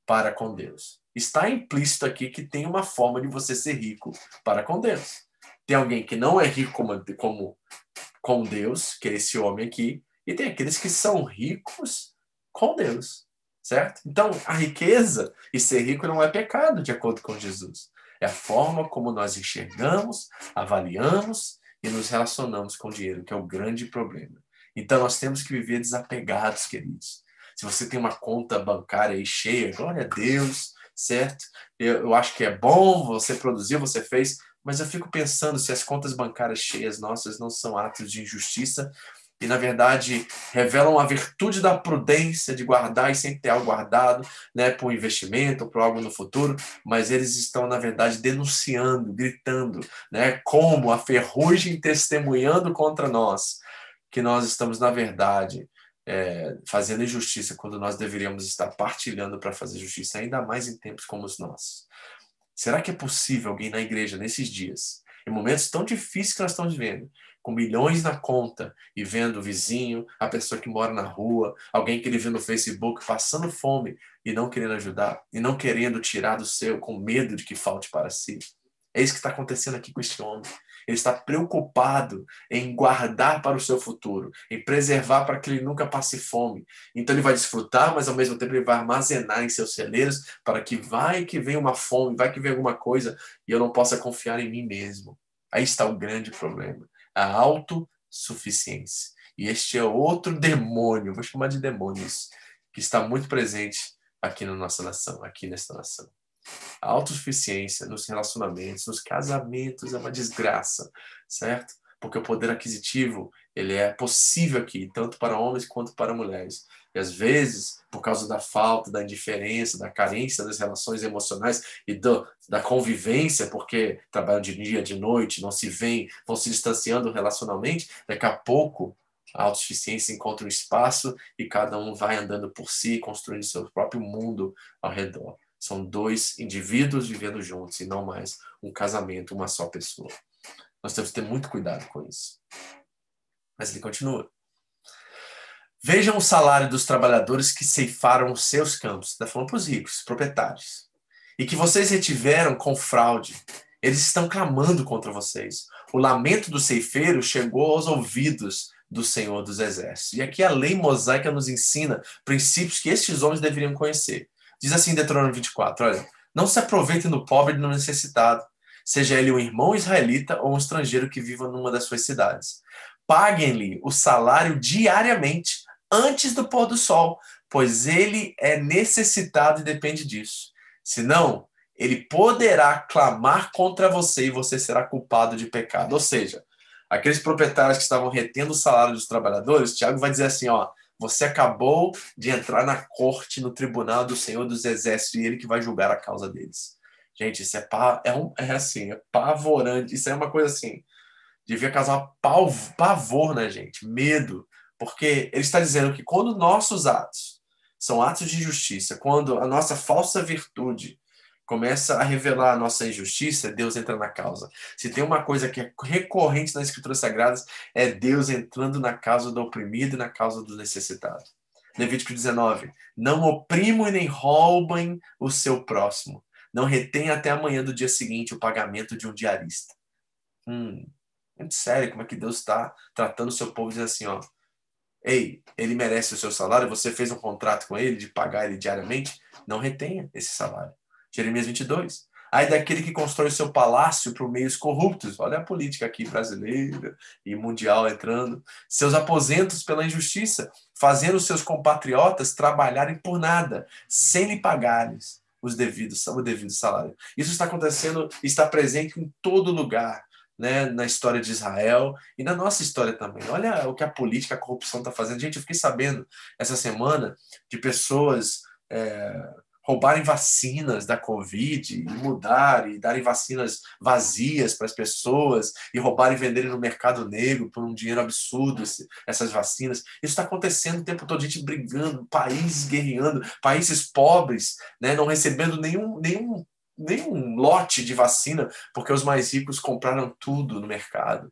para com Deus. Está implícito aqui que tem uma forma de você ser rico para com Deus. Tem alguém que não é rico como, como com Deus, que é esse homem aqui, e tem aqueles que são ricos com Deus certo? Então, a riqueza e ser rico não é pecado, de acordo com Jesus. É a forma como nós enxergamos, avaliamos e nos relacionamos com o dinheiro, que é o grande problema. Então, nós temos que viver desapegados, queridos. Se você tem uma conta bancária aí cheia, glória a Deus, certo? Eu, eu acho que é bom, você produziu, você fez, mas eu fico pensando se as contas bancárias cheias nossas não são atos de injustiça e, na verdade, revelam a virtude da prudência de guardar e sempre ter algo guardado né, para um investimento para algo no futuro, mas eles estão, na verdade, denunciando, gritando, né, como a ferrugem testemunhando contra nós, que nós estamos, na verdade, é, fazendo injustiça quando nós deveríamos estar partilhando para fazer justiça, ainda mais em tempos como os nossos. Será que é possível alguém na igreja, nesses dias, em momentos tão difíceis que nós estamos vivendo, com milhões na conta e vendo o vizinho, a pessoa que mora na rua, alguém que ele viu no Facebook passando fome e não querendo ajudar, e não querendo tirar do seu, com medo de que falte para si. É isso que está acontecendo aqui com este homem. Ele está preocupado em guardar para o seu futuro, em preservar para que ele nunca passe fome. Então ele vai desfrutar, mas ao mesmo tempo ele vai armazenar em seus celeiros para que vai que venha uma fome, vai que venha alguma coisa e eu não possa confiar em mim mesmo. Aí está o grande problema a autossuficiência. E este é outro demônio, vou chamar de demônios, que está muito presente aqui na nossa nação, aqui nesta nação. A autossuficiência nos relacionamentos, nos casamentos é uma desgraça, certo? Porque o poder aquisitivo, ele é possível aqui, tanto para homens quanto para mulheres. E às vezes, por causa da falta, da indiferença, da carência das relações emocionais e do, da convivência, porque trabalham de dia, de noite, não se veem, vão se distanciando relacionalmente, daqui a pouco a autossuficiência encontra um espaço e cada um vai andando por si, construindo seu próprio mundo ao redor. São dois indivíduos vivendo juntos e não mais um casamento, uma só pessoa. Nós temos que ter muito cuidado com isso. Mas ele continua. Vejam o salário dos trabalhadores que ceifaram os seus campos. Está falando para os ricos, proprietários. E que vocês retiveram com fraude. Eles estão clamando contra vocês. O lamento do ceifeiro chegou aos ouvidos do Senhor dos Exércitos. E aqui a lei mosaica nos ensina princípios que estes homens deveriam conhecer. Diz assim em Deuteronômio 24: olha, não se aproveitem do pobre e do necessitado, seja ele um irmão israelita ou um estrangeiro que viva numa das suas cidades. Paguem-lhe o salário diariamente, antes do pôr do sol, pois ele é necessitado e depende disso. Senão, ele poderá clamar contra você e você será culpado de pecado. Ou seja, aqueles proprietários que estavam retendo o salário dos trabalhadores, Tiago vai dizer assim, ó, você acabou de entrar na corte, no tribunal do Senhor dos Exércitos, e ele que vai julgar a causa deles. Gente, isso é, pa, é, um, é assim, é pavorante. Isso é uma coisa assim, devia causar pavor na gente, medo. Porque ele está dizendo que quando nossos atos são atos de justiça, quando a nossa falsa virtude começa a revelar a nossa injustiça, Deus entra na causa. Se tem uma coisa que é recorrente nas Escrituras Sagradas, é Deus entrando na causa do oprimido e na causa do necessitado. Levítico 19: Não oprimam e nem roubem o seu próximo. Não retém até amanhã do dia seguinte o pagamento de um diarista. Hum, muito sério como é que Deus está tratando o seu povo, dizendo assim, ó, Ei, ele merece o seu salário, você fez um contrato com ele de pagar ele diariamente, não retenha esse salário. Jeremias 22. Ai daquele que constrói seu palácio por meios corruptos. Olha a política aqui brasileira e mundial entrando. Seus aposentos pela injustiça, fazendo seus compatriotas trabalharem por nada, sem lhe pagarem os devidos, o devido salário. Isso está acontecendo, está presente em todo lugar. Né, na história de Israel e na nossa história também. Olha o que a política, a corrupção está fazendo. Gente, eu fiquei sabendo essa semana de pessoas é, roubarem vacinas da Covid e mudar e darem vacinas vazias para as pessoas e roubarem e venderem no mercado negro por um dinheiro absurdo essas vacinas. Isso está acontecendo o tempo todo, gente brigando, países guerreando, países pobres, né, não recebendo nenhum, nenhum, nenhum lote de vacina porque os mais ricos compraram tudo no mercado.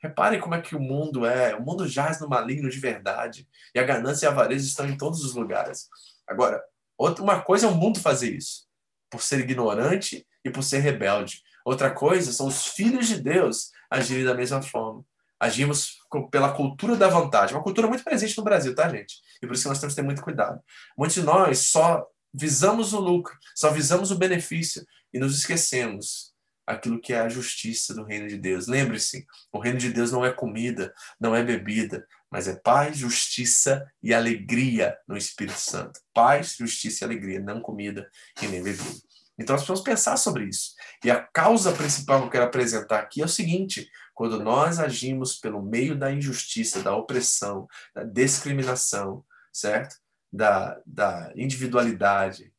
Reparem como é que o mundo é. O mundo jaz no maligno de verdade. E a ganância e a avareza estão em todos os lugares. Agora, Outra, uma coisa é o mundo fazer isso, por ser ignorante e por ser rebelde. Outra coisa são os filhos de Deus agirem da mesma forma. Agimos pela cultura da vantagem, uma cultura muito presente no Brasil, tá, gente? E por isso que nós temos que ter muito cuidado. Muitos de nós só visamos o lucro, só visamos o benefício e nos esquecemos aquilo que é a justiça do reino de Deus. Lembre-se, o reino de Deus não é comida, não é bebida, mas é paz, justiça e alegria no Espírito Santo. Paz, justiça e alegria, não comida e nem bebida. Então nós precisamos pensar sobre isso. E a causa principal que eu quero apresentar aqui é o seguinte: quando nós agimos pelo meio da injustiça, da opressão, da discriminação, certo? Da, da individualidade,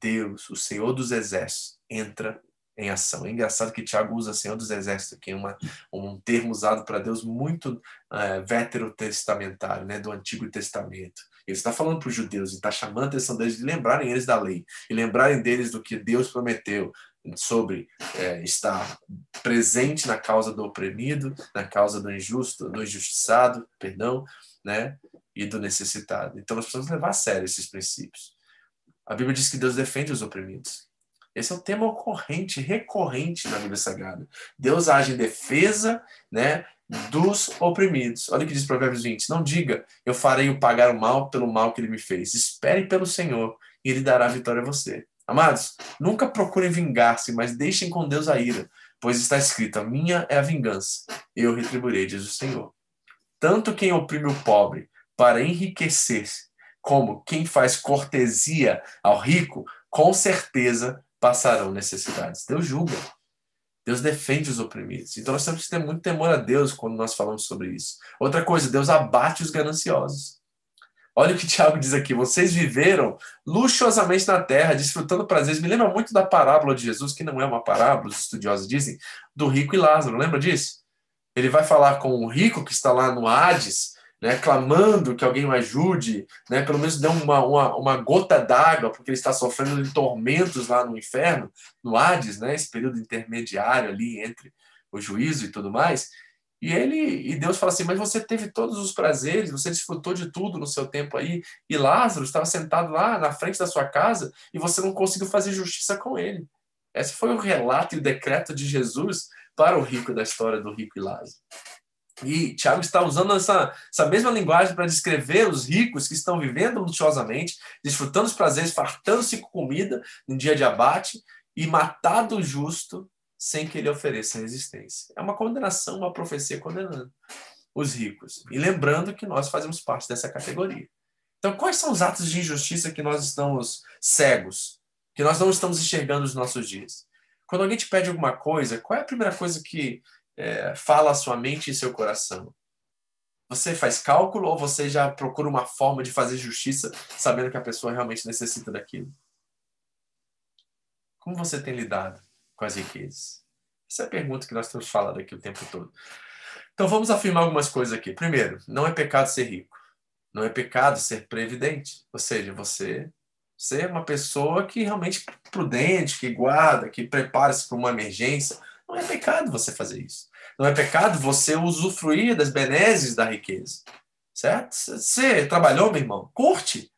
Deus, o Senhor dos Exércitos, entra em ação. É engraçado que Tiago usa Senhor dos Exércitos, que é uma, um termo usado para Deus muito é, veterotestamentário, né, do Antigo Testamento. Ele está falando para os judeus e está chamando a atenção deles de lembrarem eles da lei e lembrarem deles do que Deus prometeu sobre é, estar presente na causa do oprimido, na causa do injusto, do injustiçado, perdão, né, e do necessitado. Então nós precisamos levar a sério esses princípios. A Bíblia diz que Deus defende os oprimidos. Esse é um tema ocorrente, recorrente na Bíblia Sagrada. Deus age em defesa né, dos oprimidos. Olha o que diz Provérbios 20. Não diga, eu farei o pagar o mal pelo mal que ele me fez. Espere pelo Senhor e ele dará vitória a você. Amados, nunca procurem vingar-se, mas deixem com Deus a ira, pois está escrito: a minha é a vingança, eu retribuirei, diz o Senhor. Tanto quem oprime o pobre para enriquecer-se, como quem faz cortesia ao rico, com certeza passarão necessidades. Deus julga. Deus defende os oprimidos. Então nós temos que ter muito temor a Deus quando nós falamos sobre isso. Outra coisa, Deus abate os gananciosos. Olha o que Tiago diz aqui: vocês viveram luxuosamente na terra, desfrutando prazeres. Me lembra muito da parábola de Jesus, que não é uma parábola, os estudiosos dizem, do rico e Lázaro. Lembra disso? Ele vai falar com o rico que está lá no Hades, né, clamando que alguém o ajude, né, pelo menos dê uma, uma, uma gota d'água, porque ele está sofrendo de tormentos lá no inferno, no Hades, né, esse período intermediário ali entre o juízo e tudo mais. E ele e Deus fala assim: Mas você teve todos os prazeres, você desfrutou de tudo no seu tempo aí, e Lázaro estava sentado lá na frente da sua casa e você não conseguiu fazer justiça com ele. Esse foi o relato e o decreto de Jesus para o rico da história do rico e Lázaro. E Tiago está usando essa, essa mesma linguagem para descrever os ricos que estão vivendo luxuosamente, desfrutando os prazeres, fartando-se com comida em dia de abate e matado o justo sem que ele ofereça resistência. É uma condenação, uma profecia condenando os ricos. E lembrando que nós fazemos parte dessa categoria. Então, quais são os atos de injustiça que nós estamos cegos, que nós não estamos enxergando nos nossos dias? Quando alguém te pede alguma coisa, qual é a primeira coisa que é, fala a sua mente e seu coração? Você faz cálculo ou você já procura uma forma de fazer justiça sabendo que a pessoa realmente necessita daquilo? Como você tem lidado com as riquezas? Essa é a pergunta que nós temos falado aqui o tempo todo. Então vamos afirmar algumas coisas aqui. Primeiro, não é pecado ser rico. Não é pecado ser previdente. Ou seja, você ser uma pessoa que realmente prudente, que guarda, que prepara-se para uma emergência, não é pecado você fazer isso. Não é pecado você usufruir das benesses da riqueza. Certo? Você trabalhou, meu irmão? Curte.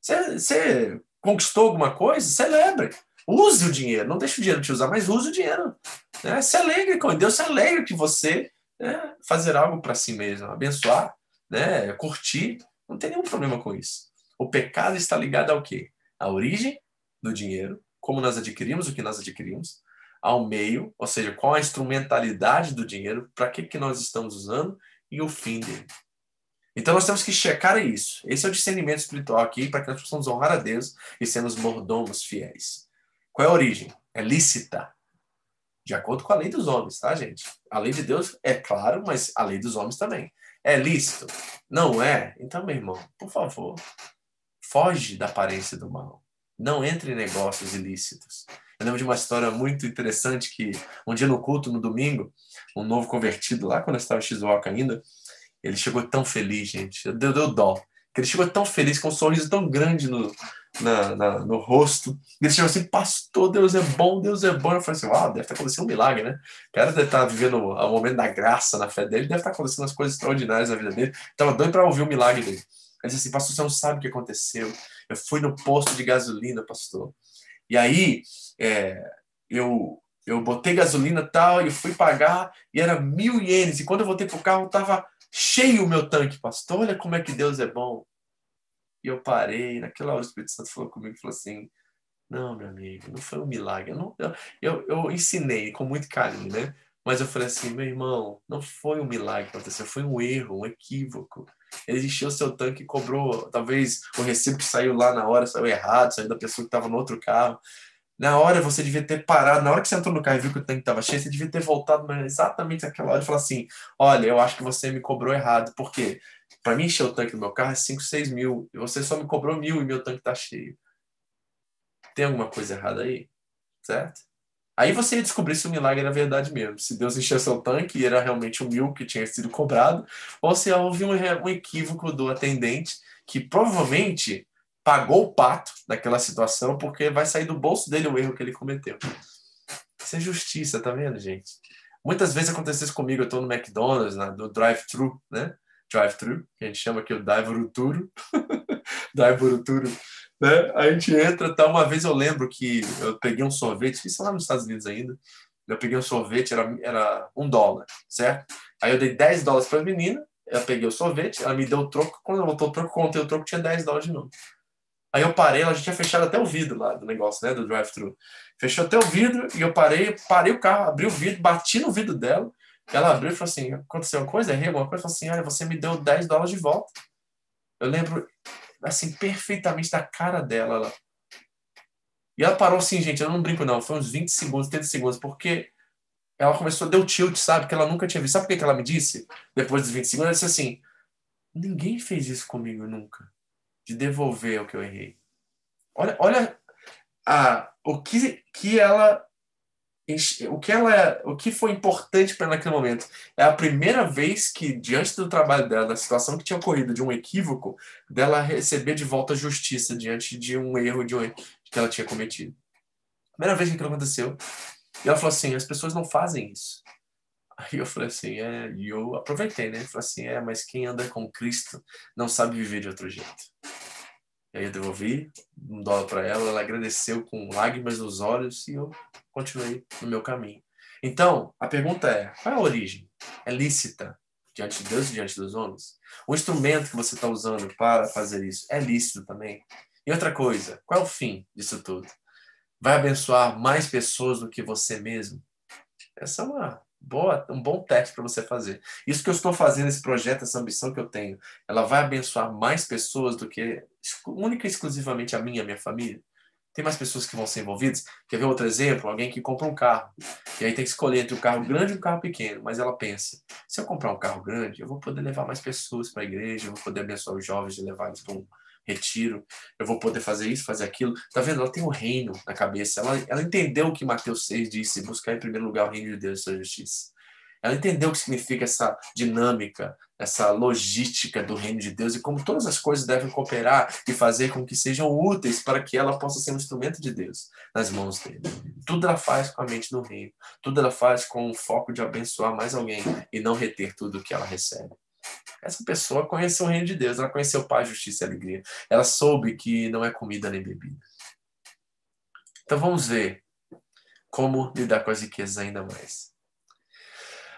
Você, conquistou alguma coisa? Celebre. Use o dinheiro. Não deixe o dinheiro te usar, mas use o dinheiro. Né? Se alegre com Deus. Se alegre que você né, fazer algo para si mesmo. Abençoar, né, curtir. Não tem nenhum problema com isso. O pecado está ligado ao quê? À origem do dinheiro, como nós adquirimos o que nós adquirimos, ao meio, ou seja, qual a instrumentalidade do dinheiro, para que, que nós estamos usando e o fim dele. Então nós temos que checar isso. Esse é o discernimento espiritual aqui para que nós possamos honrar a Deus e sermos mordomos fiéis. Qual é a origem? É lícita. De acordo com a lei dos homens, tá, gente? A lei de Deus é claro, mas a lei dos homens também. É lícito? Não é? Então, meu irmão, por favor, foge da aparência do mal. Não entre em negócios ilícitos. Eu lembro de uma história muito interessante que um dia no culto, no domingo, um novo convertido lá, quando eu estava em Shizuoka ainda, ele chegou tão feliz, gente. Deu, deu dó. Ele chegou tão feliz, com um sorriso tão grande no, na, na, no rosto. Ele chegou assim, pastor, Deus é bom, Deus é bom. Eu falei assim, uau, deve estar acontecendo um milagre, né? O cara deve estar vivendo o momento da graça na fé dele, deve estar acontecendo as coisas extraordinárias na vida dele. Estava doido para ouvir o milagre dele. Ele disse assim, pastor, você não sabe o que aconteceu. Eu fui no posto de gasolina, pastor. E aí, é, eu, eu botei gasolina tal, e fui pagar, e era mil ienes. E quando eu voltei pro carro, tava cheio o meu tanque, pastor. Olha como é que Deus é bom. E eu parei, naquela hora o Espírito Santo falou comigo, falou assim, não, meu amigo, não foi um milagre. Eu, não, eu, eu ensinei com muito carinho, né? Mas eu falei assim, meu irmão, não foi um milagre que aconteceu, foi um erro, um equívoco. Ele encheu seu tanque e cobrou, talvez o recibo que saiu lá na hora saiu errado, saiu da pessoa que estava no outro carro. Na hora você devia ter parado, na hora que você entrou no carro e viu que o tanque estava cheio, você devia ter voltado exatamente naquela hora e falar assim: Olha, eu acho que você me cobrou errado, porque para mim encher o tanque do meu carro é 5, 6 mil, e você só me cobrou mil e meu tanque está cheio. Tem alguma coisa errada aí? Certo? Aí você ia descobrir se o milagre era verdade mesmo. Se Deus encheu seu tanque e era realmente o mil que tinha sido cobrado, ou se houve um, um equívoco do atendente que provavelmente pagou o pato daquela situação porque vai sair do bolso dele o erro que ele cometeu. Isso é justiça, tá vendo, gente? Muitas vezes acontece isso comigo, eu tô no McDonald's, né, do drive-thru, né? Drive-thru, que a gente chama aqui o drive-ruturo. drive-ruturo, né? A gente entra, tá? Uma vez eu lembro que eu peguei um sorvete, fiz lá nos Estados Unidos ainda, eu peguei um sorvete, era, era um dólar, certo? Aí eu dei 10 dólares para a menina, eu peguei o sorvete, ela me deu o troco, quando ela voltou o troco, contei o troco, tinha 10 dólares de novo. Aí eu parei, ela já tinha fechado até o vidro lá do negócio, né, do drive-thru. Fechou até o vidro e eu parei, parei o carro, abri o vidro, bati no vidro dela. Ela abriu e falou assim: aconteceu uma coisa? Errei alguma coisa? Falou assim: olha, você me deu 10 dólares de volta. Eu lembro, assim, perfeitamente da cara dela. Ela... E ela parou assim, gente, eu não brinco não, foi uns 20 segundos, 30 segundos, porque ela começou, deu tilt, sabe? Que ela nunca tinha visto. Sabe por que ela me disse? Depois dos 20 segundos, ela disse assim: ninguém fez isso comigo nunca de devolver o que eu errei. Olha, olha a, o que, que ela o que ela o que foi importante para naquele momento. É a primeira vez que diante do trabalho dela da situação que tinha ocorrido de um equívoco dela receber de volta justiça diante de um erro de um, que ela tinha cometido. Primeira vez que aquilo aconteceu e ela falou assim as pessoas não fazem isso aí eu falei assim é e eu aproveitei né falei assim é mas quem anda com Cristo não sabe viver de outro jeito e aí eu devolvi um dólar para ela, ela agradeceu com lágrimas nos olhos e eu continuei no meu caminho. Então, a pergunta é: qual é a origem? É lícita diante de Deus e diante dos homens? O instrumento que você está usando para fazer isso é lícito também? E outra coisa, qual é o fim disso tudo? Vai abençoar mais pessoas do que você mesmo? Essa é uma boa, um bom teste para você fazer. Isso que eu estou fazendo, esse projeto, essa ambição que eu tenho, ela vai abençoar mais pessoas do que única e exclusivamente a minha, a minha família? Tem mais pessoas que vão ser envolvidas? Quer ver outro exemplo? Alguém que compra um carro. E aí tem que escolher entre um carro grande e um carro pequeno. Mas ela pensa: se eu comprar um carro grande, eu vou poder levar mais pessoas para a igreja, eu vou poder abençoar os jovens e levar eles para um retiro, eu vou poder fazer isso, fazer aquilo. Tá vendo? Ela tem o um reino na cabeça. Ela, ela entendeu o que Mateus 6 disse: buscar em primeiro lugar o reino de Deus e sua justiça. Ela entendeu o que significa essa dinâmica, essa logística do reino de Deus e como todas as coisas devem cooperar e fazer com que sejam úteis para que ela possa ser um instrumento de Deus nas mãos dele. Tudo ela faz com a mente no reino. Tudo ela faz com o foco de abençoar mais alguém e não reter tudo que ela recebe. Essa pessoa conheceu o reino de Deus, ela conheceu paz, justiça e alegria. Ela soube que não é comida nem bebida. Então vamos ver como lidar com as riquezas ainda mais.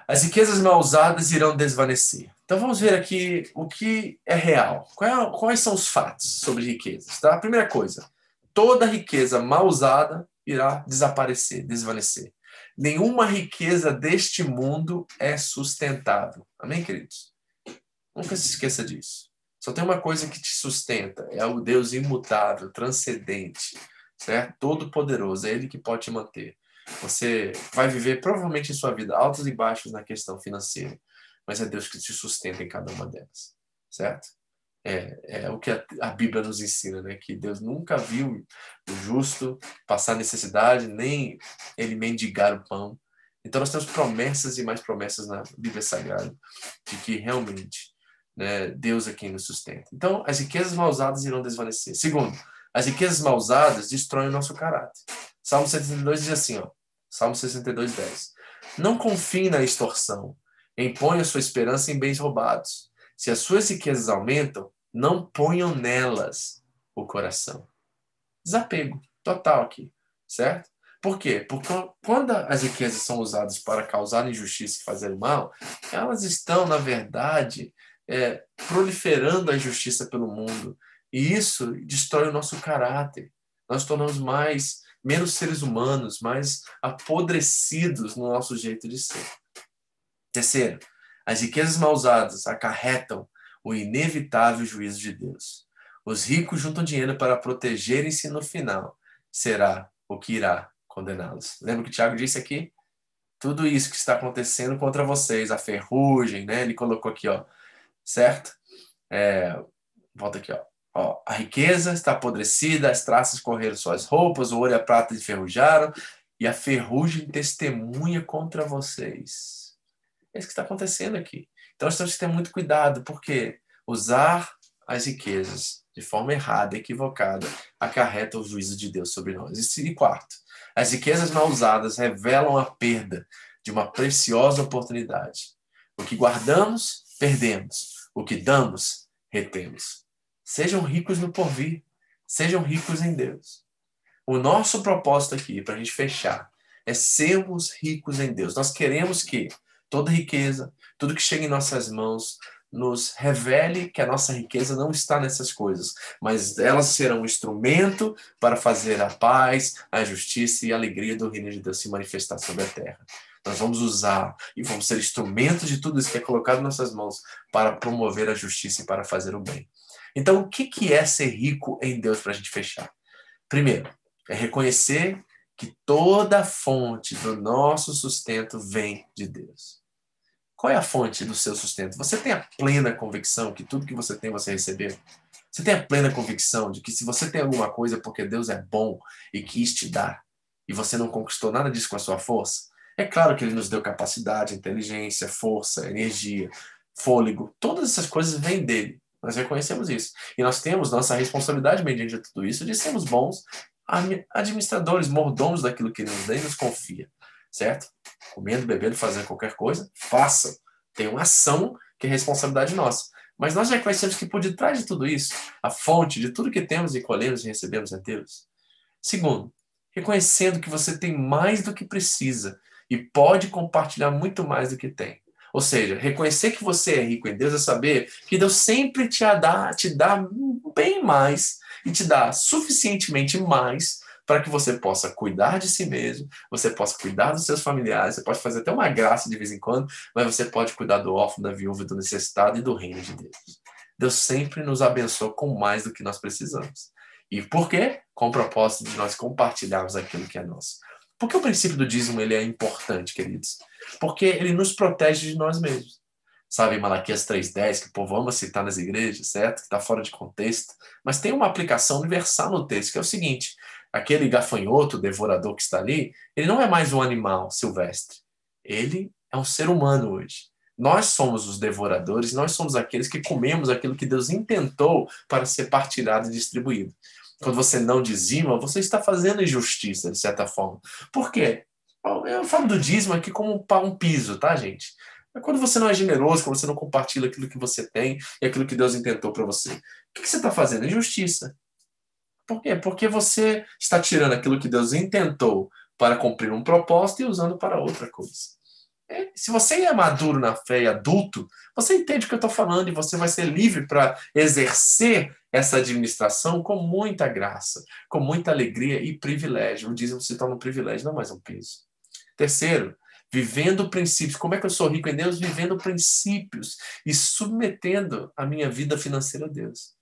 As riquezas mal usadas irão desvanecer. Então vamos ver aqui o que é real. É, quais são os fatos sobre riquezas? Tá? A primeira coisa, toda riqueza mal usada irá desaparecer, desvanecer. Nenhuma riqueza deste mundo é sustentável. Amém, queridos? Nunca se esqueça disso. Só tem uma coisa que te sustenta: é o Deus imutável, transcendente, certo? Todo-poderoso. É Ele que pode te manter. Você vai viver provavelmente em sua vida altos e baixos na questão financeira, mas é Deus que te sustenta em cada uma delas, certo? É, é o que a, a, Bíblia nos ensina, né? Que Deus nunca viu o justo passar necessidade, nem ele mendigar o pão. Então nós temos promessas e mais promessas na Bíblia Sagrada de que realmente né, Deus é quem nos sustenta. Então as riquezas mal usadas irão desvanecer. Segundo, as riquezas mal usadas destroem o nosso caráter. Salmo 62 diz assim, ó, Salmo 62, 10. Não confie na extorsão, impõe a sua esperança em bens roubados. Se as suas riquezas aumentam, não ponham nelas o coração. Desapego total aqui, certo? Por quê? Porque quando as riquezas são usadas para causar injustiça e fazer mal, elas estão, na verdade, é, proliferando a injustiça pelo mundo. E isso destrói o nosso caráter. Nós tornamos mais menos seres humanos, mais apodrecidos no nosso jeito de ser. Terceiro, as riquezas mal usadas acarretam o inevitável juízo de Deus. Os ricos juntam dinheiro para protegerem-se no final. Será o que irá condená-los. Lembra que o Tiago disse aqui? Tudo isso que está acontecendo contra vocês, a ferrugem, né? Ele colocou aqui, ó, certo? É, volta aqui, ó. ó. A riqueza está apodrecida, as traças correram suas roupas, o ouro e a prata enferrujaram, e a ferrugem testemunha contra vocês. É isso que está acontecendo aqui. Então nós temos que ter muito cuidado, porque usar as riquezas de forma errada, equivocada, acarreta o juízo de Deus sobre nós. E quarto, as riquezas mal usadas revelam a perda de uma preciosa oportunidade. O que guardamos, perdemos. O que damos, retemos. Sejam ricos no porvir. Sejam ricos em Deus. O nosso propósito aqui, para a gente fechar, é sermos ricos em Deus. Nós queremos que toda riqueza, tudo que chega em nossas mãos, nos revele que a nossa riqueza não está nessas coisas, mas elas serão um instrumento para fazer a paz, a justiça e a alegria do reino de Deus se manifestar sobre a terra. Nós vamos usar e vamos ser instrumentos de tudo isso que é colocado em nossas mãos para promover a justiça e para fazer o bem. Então, o que é ser rico em Deus para a gente fechar? Primeiro, é reconhecer que toda a fonte do nosso sustento vem de Deus. Qual é a fonte do seu sustento? Você tem a plena convicção que tudo que você tem você recebeu? Você tem a plena convicção de que se você tem alguma coisa é porque Deus é bom e quis te dar e você não conquistou nada disso com a sua força? É claro que ele nos deu capacidade, inteligência, força, energia, fôlego. Todas essas coisas vêm dele. Nós reconhecemos isso. E nós temos nossa responsabilidade mediante tudo isso de sermos bons administradores, mordomos daquilo que nos dá e nos confia certo? Comendo, bebendo, fazendo qualquer coisa, façam. Tem uma ação que é responsabilidade nossa. Mas nós já conhecemos que por detrás de tudo isso, a fonte de tudo que temos e colhemos e recebemos é Deus. Segundo, reconhecendo que você tem mais do que precisa e pode compartilhar muito mais do que tem. Ou seja, reconhecer que você é rico em Deus é saber que Deus sempre te dá, te dá bem mais e te dá suficientemente mais para que você possa cuidar de si mesmo, você possa cuidar dos seus familiares, você pode fazer até uma graça de vez em quando, mas você pode cuidar do órfão, da viúva, do necessitado e do reino de Deus. Deus sempre nos abençoa com mais do que nós precisamos. E por quê? Com o propósito de nós compartilharmos aquilo que é nosso. Por que o princípio do dízimo ele é importante, queridos? Porque ele nos protege de nós mesmos. Sabe, Malaquias 3.10, que o povo ama citar nas igrejas, certo? Que está fora de contexto. Mas tem uma aplicação universal no texto, que é o seguinte: aquele gafanhoto, devorador que está ali, ele não é mais um animal silvestre. Ele é um ser humano hoje. Nós somos os devoradores, nós somos aqueles que comemos aquilo que Deus intentou para ser partilhado e distribuído. Quando você não dizima, você está fazendo injustiça, de certa forma. Por quê? Eu falo do dízimo aqui como um piso, tá, gente? É quando você não é generoso, quando você não compartilha aquilo que você tem e aquilo que Deus intentou para você. O que você está fazendo? Injustiça. Por quê? Porque você está tirando aquilo que Deus intentou para cumprir um propósito e usando para outra coisa. É, se você é maduro na fé e adulto, você entende o que eu estou falando e você vai ser livre para exercer essa administração com muita graça, com muita alegria e privilégio. O dízimo se torna um privilégio, não mais um peso. Terceiro, vivendo princípios. Como é que eu sou rico em Deus? Vivendo princípios e submetendo a minha vida financeira a Deus.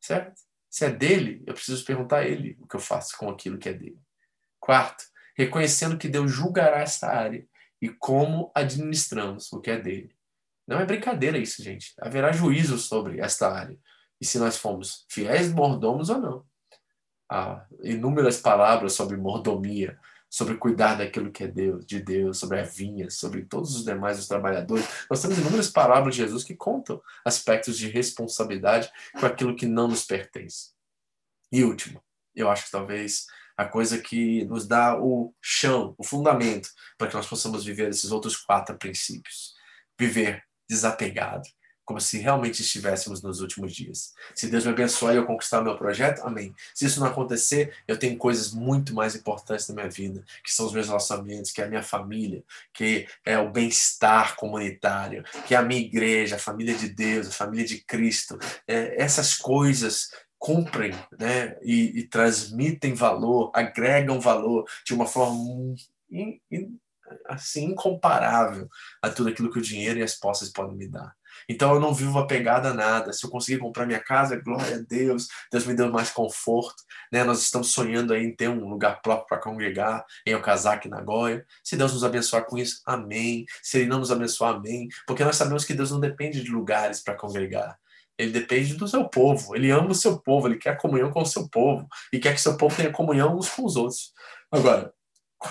Certo? Se é dele, eu preciso perguntar a ele o que eu faço com aquilo que é dele. Quarto, reconhecendo que Deus julgará esta área e como administramos o que é dele. Não é brincadeira isso, gente. Haverá juízo sobre esta área. E se nós fomos fiéis mordomos ou não. Há inúmeras palavras sobre mordomia, sobre cuidar daquilo que é Deus, de Deus, sobre a vinha, sobre todos os demais os trabalhadores. Nós temos inúmeras palavras de Jesus que contam aspectos de responsabilidade com aquilo que não nos pertence. E último, eu acho que talvez a coisa que nos dá o chão, o fundamento, para que nós possamos viver esses outros quatro princípios. Viver desapegado, como se realmente estivéssemos nos últimos dias. Se Deus me abençoar e eu conquistar o meu projeto, amém. Se isso não acontecer, eu tenho coisas muito mais importantes na minha vida, que são os meus relacionamentos, que é a minha família, que é o bem-estar comunitário, que é a minha igreja, a família de Deus, a família de Cristo. É, essas coisas cumprem né, e, e, transmitem valor, agregam valor de uma forma in, in, assim incomparável a tudo aquilo que o dinheiro e as posses podem me dar. Então eu não vivo apegado a nada. Se eu conseguir comprar minha casa, glória a Deus. Deus me deu mais conforto. Né? Nós estamos sonhando aí em ter um lugar próprio para congregar em Okazaki, Nagoya. Se Deus nos abençoar com isso, amém. Se Ele não nos abençoar, amém. Porque nós sabemos que Deus não depende de lugares para congregar. Ele depende do seu povo. Ele ama o seu povo. Ele quer comunhão com o seu povo. E quer que seu povo tenha comunhão uns com os outros. Agora,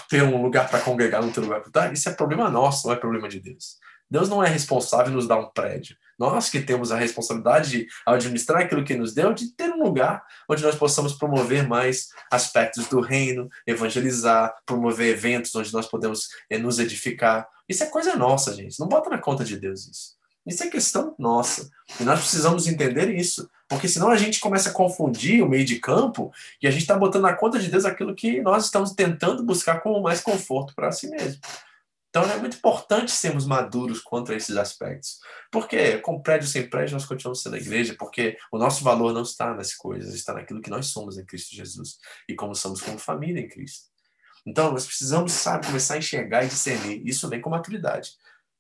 ter um lugar para congregar, não ter lugar para estar, isso é problema nosso, não é problema de Deus. Deus não é responsável em nos dar um prédio. Nós que temos a responsabilidade de administrar aquilo que nos deu, de ter um lugar onde nós possamos promover mais aspectos do reino, evangelizar, promover eventos onde nós podemos é, nos edificar. Isso é coisa nossa, gente. Não bota na conta de Deus isso. Isso é questão nossa. E nós precisamos entender isso. Porque senão a gente começa a confundir o meio de campo e a gente está botando na conta de Deus aquilo que nós estamos tentando buscar como mais conforto para si mesmo. Então é muito importante sermos maduros contra esses aspectos. Porque com prédio sem prédio nós continuamos sendo a igreja, porque o nosso valor não está nas coisas, está naquilo que nós somos em Cristo Jesus e como somos como família em Cristo. Então nós precisamos, sabe, começar a enxergar e discernir. Isso vem com maturidade.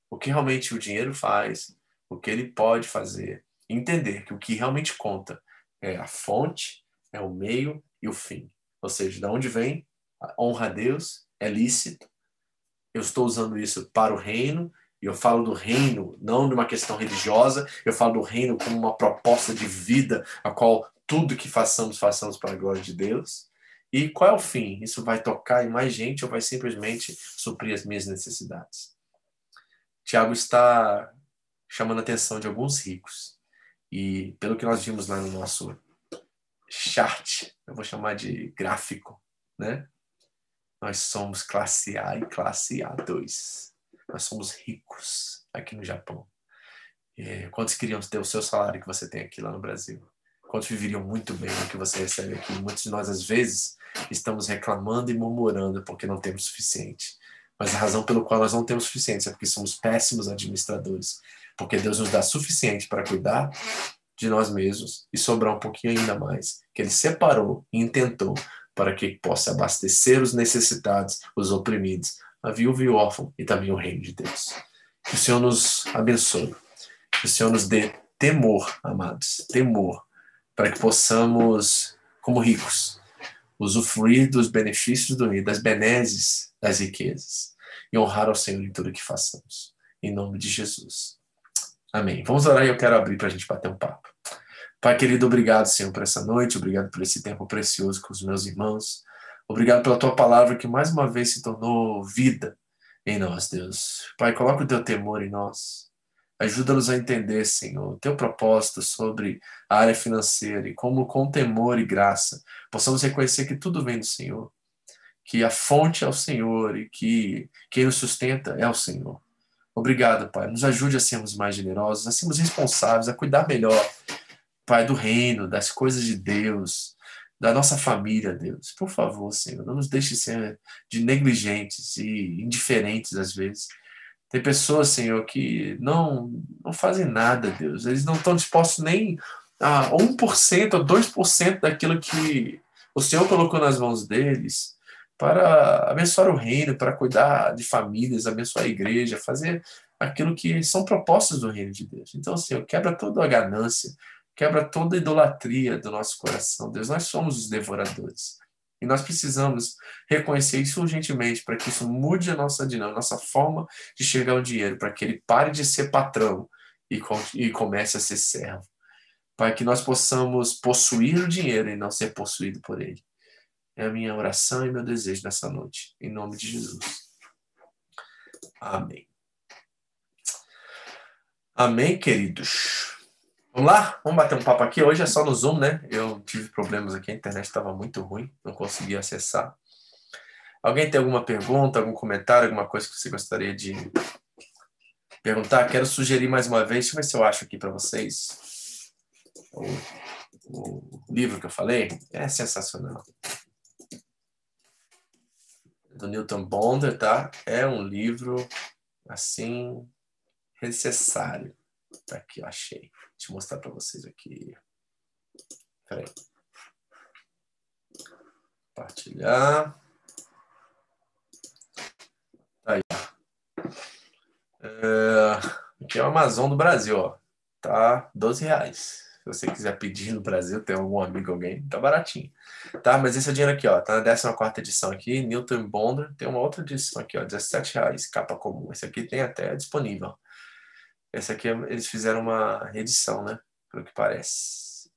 O que realmente o dinheiro faz, o que ele pode fazer. Entender que o que realmente conta é a fonte, é o meio e o fim. Ou seja, de onde vem, honra a Deus, é lícito, eu estou usando isso para o reino, e eu falo do reino não de uma questão religiosa, eu falo do reino como uma proposta de vida, a qual tudo que façamos, façamos para a glória de Deus. E qual é o fim? Isso vai tocar em mais gente ou vai simplesmente suprir as minhas necessidades? Tiago está chamando a atenção de alguns ricos. E pelo que nós vimos lá no nosso chart, eu vou chamar de gráfico, né? Nós somos classe A e classe A2. Nós somos ricos aqui no Japão. É, quantos queriam ter o seu salário que você tem aqui lá no Brasil? Quantos viveriam muito bem o que você recebe aqui? Muitos de nós, às vezes, estamos reclamando e murmurando porque não temos suficiente. Mas a razão pelo qual nós não temos suficiente é porque somos péssimos administradores. Porque Deus nos dá suficiente para cuidar de nós mesmos e sobrar um pouquinho ainda mais, que Ele separou e intentou para que possa abastecer os necessitados, os oprimidos, a viúva e o órfão e também o reino de Deus. Que o Senhor nos abençoe. Que o Senhor nos dê temor, amados, temor, para que possamos, como ricos, usufruir dos benefícios do reino, das benesses das riquezas e honrar ao Senhor em tudo que façamos. Em nome de Jesus. Amém. Vamos orar e eu quero abrir para a gente bater um papo. Pai querido, obrigado, Senhor, por essa noite, obrigado por esse tempo precioso com os meus irmãos. Obrigado pela tua palavra que mais uma vez se tornou vida em nós, Deus. Pai, coloca o teu temor em nós. Ajuda-nos a entender, Senhor, o teu propósito sobre a área financeira e como, com temor e graça, possamos reconhecer que tudo vem do Senhor, que a fonte é o Senhor e que quem nos sustenta é o Senhor. Obrigado, Pai. Nos ajude a sermos mais generosos, a sermos responsáveis, a cuidar melhor Pai, do reino, das coisas de Deus, da nossa família, Deus. Por favor, Senhor, não nos deixe ser de negligentes e indiferentes às vezes. Tem pessoas, Senhor, que não, não fazem nada, Deus. Eles não estão dispostos nem a 1% ou 2% daquilo que o Senhor colocou nas mãos deles para abençoar o reino, para cuidar de famílias, abençoar a igreja, fazer aquilo que são propostas do reino de Deus. Então, Senhor, quebra toda a ganância, quebra toda idolatria do nosso coração. Deus, nós somos os devoradores. E nós precisamos reconhecer isso urgentemente para que isso mude a nossa dinâmica, a nossa forma de chegar ao dinheiro, para que ele pare de ser patrão e, e comece a ser servo. Para que nós possamos possuir o dinheiro e não ser possuído por ele. É a minha oração e meu desejo nessa noite. Em nome de Jesus. Amém. Amém, queridos. Vamos lá? Vamos bater um papo aqui. Hoje é só no Zoom, né? Eu tive problemas aqui, a internet estava muito ruim, não conseguia acessar. Alguém tem alguma pergunta, algum comentário, alguma coisa que você gostaria de perguntar? Quero sugerir mais uma vez, deixa eu ver se eu acho aqui para vocês. O, o livro que eu falei é sensacional do Newton Bonder, tá? É um livro, assim, necessário. Tá aqui, eu achei. Deixa eu mostrar para vocês aqui. Peraí. Compartilhar. Tá aí. É, aqui é o Amazon do Brasil, ó. Tá 12 reais. Se você quiser pedir no Brasil, tem algum amigo, alguém, tá baratinho. Tá, mas esse é dinheiro aqui, ó, tá na 14 edição aqui, Newton Bonder, tem uma outra edição aqui, ó, 17 reais, capa comum. Esse aqui tem até disponível. Esse aqui eles fizeram uma reedição, né, pelo que parece.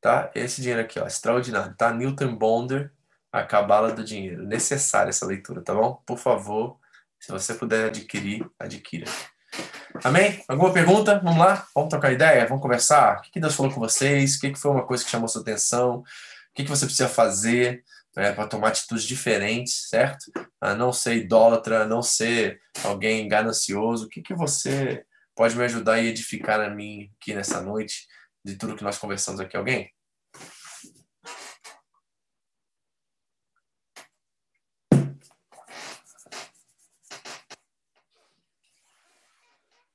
Tá, esse dinheiro aqui, ó, extraordinário, tá? Newton Bonder, a cabala do dinheiro. Necessária essa leitura, tá bom? Por favor, se você puder adquirir, adquira. Amém? Alguma pergunta? Vamos lá? Vamos trocar ideia? Vamos conversar? O que Deus falou com vocês? O que foi uma coisa que chamou sua atenção? O que você precisa fazer né, para tomar atitudes diferentes, certo? A não ser idólatra, a não ser alguém ganancioso. O que, que você pode me ajudar e edificar a mim aqui nessa noite de tudo que nós conversamos aqui? Alguém?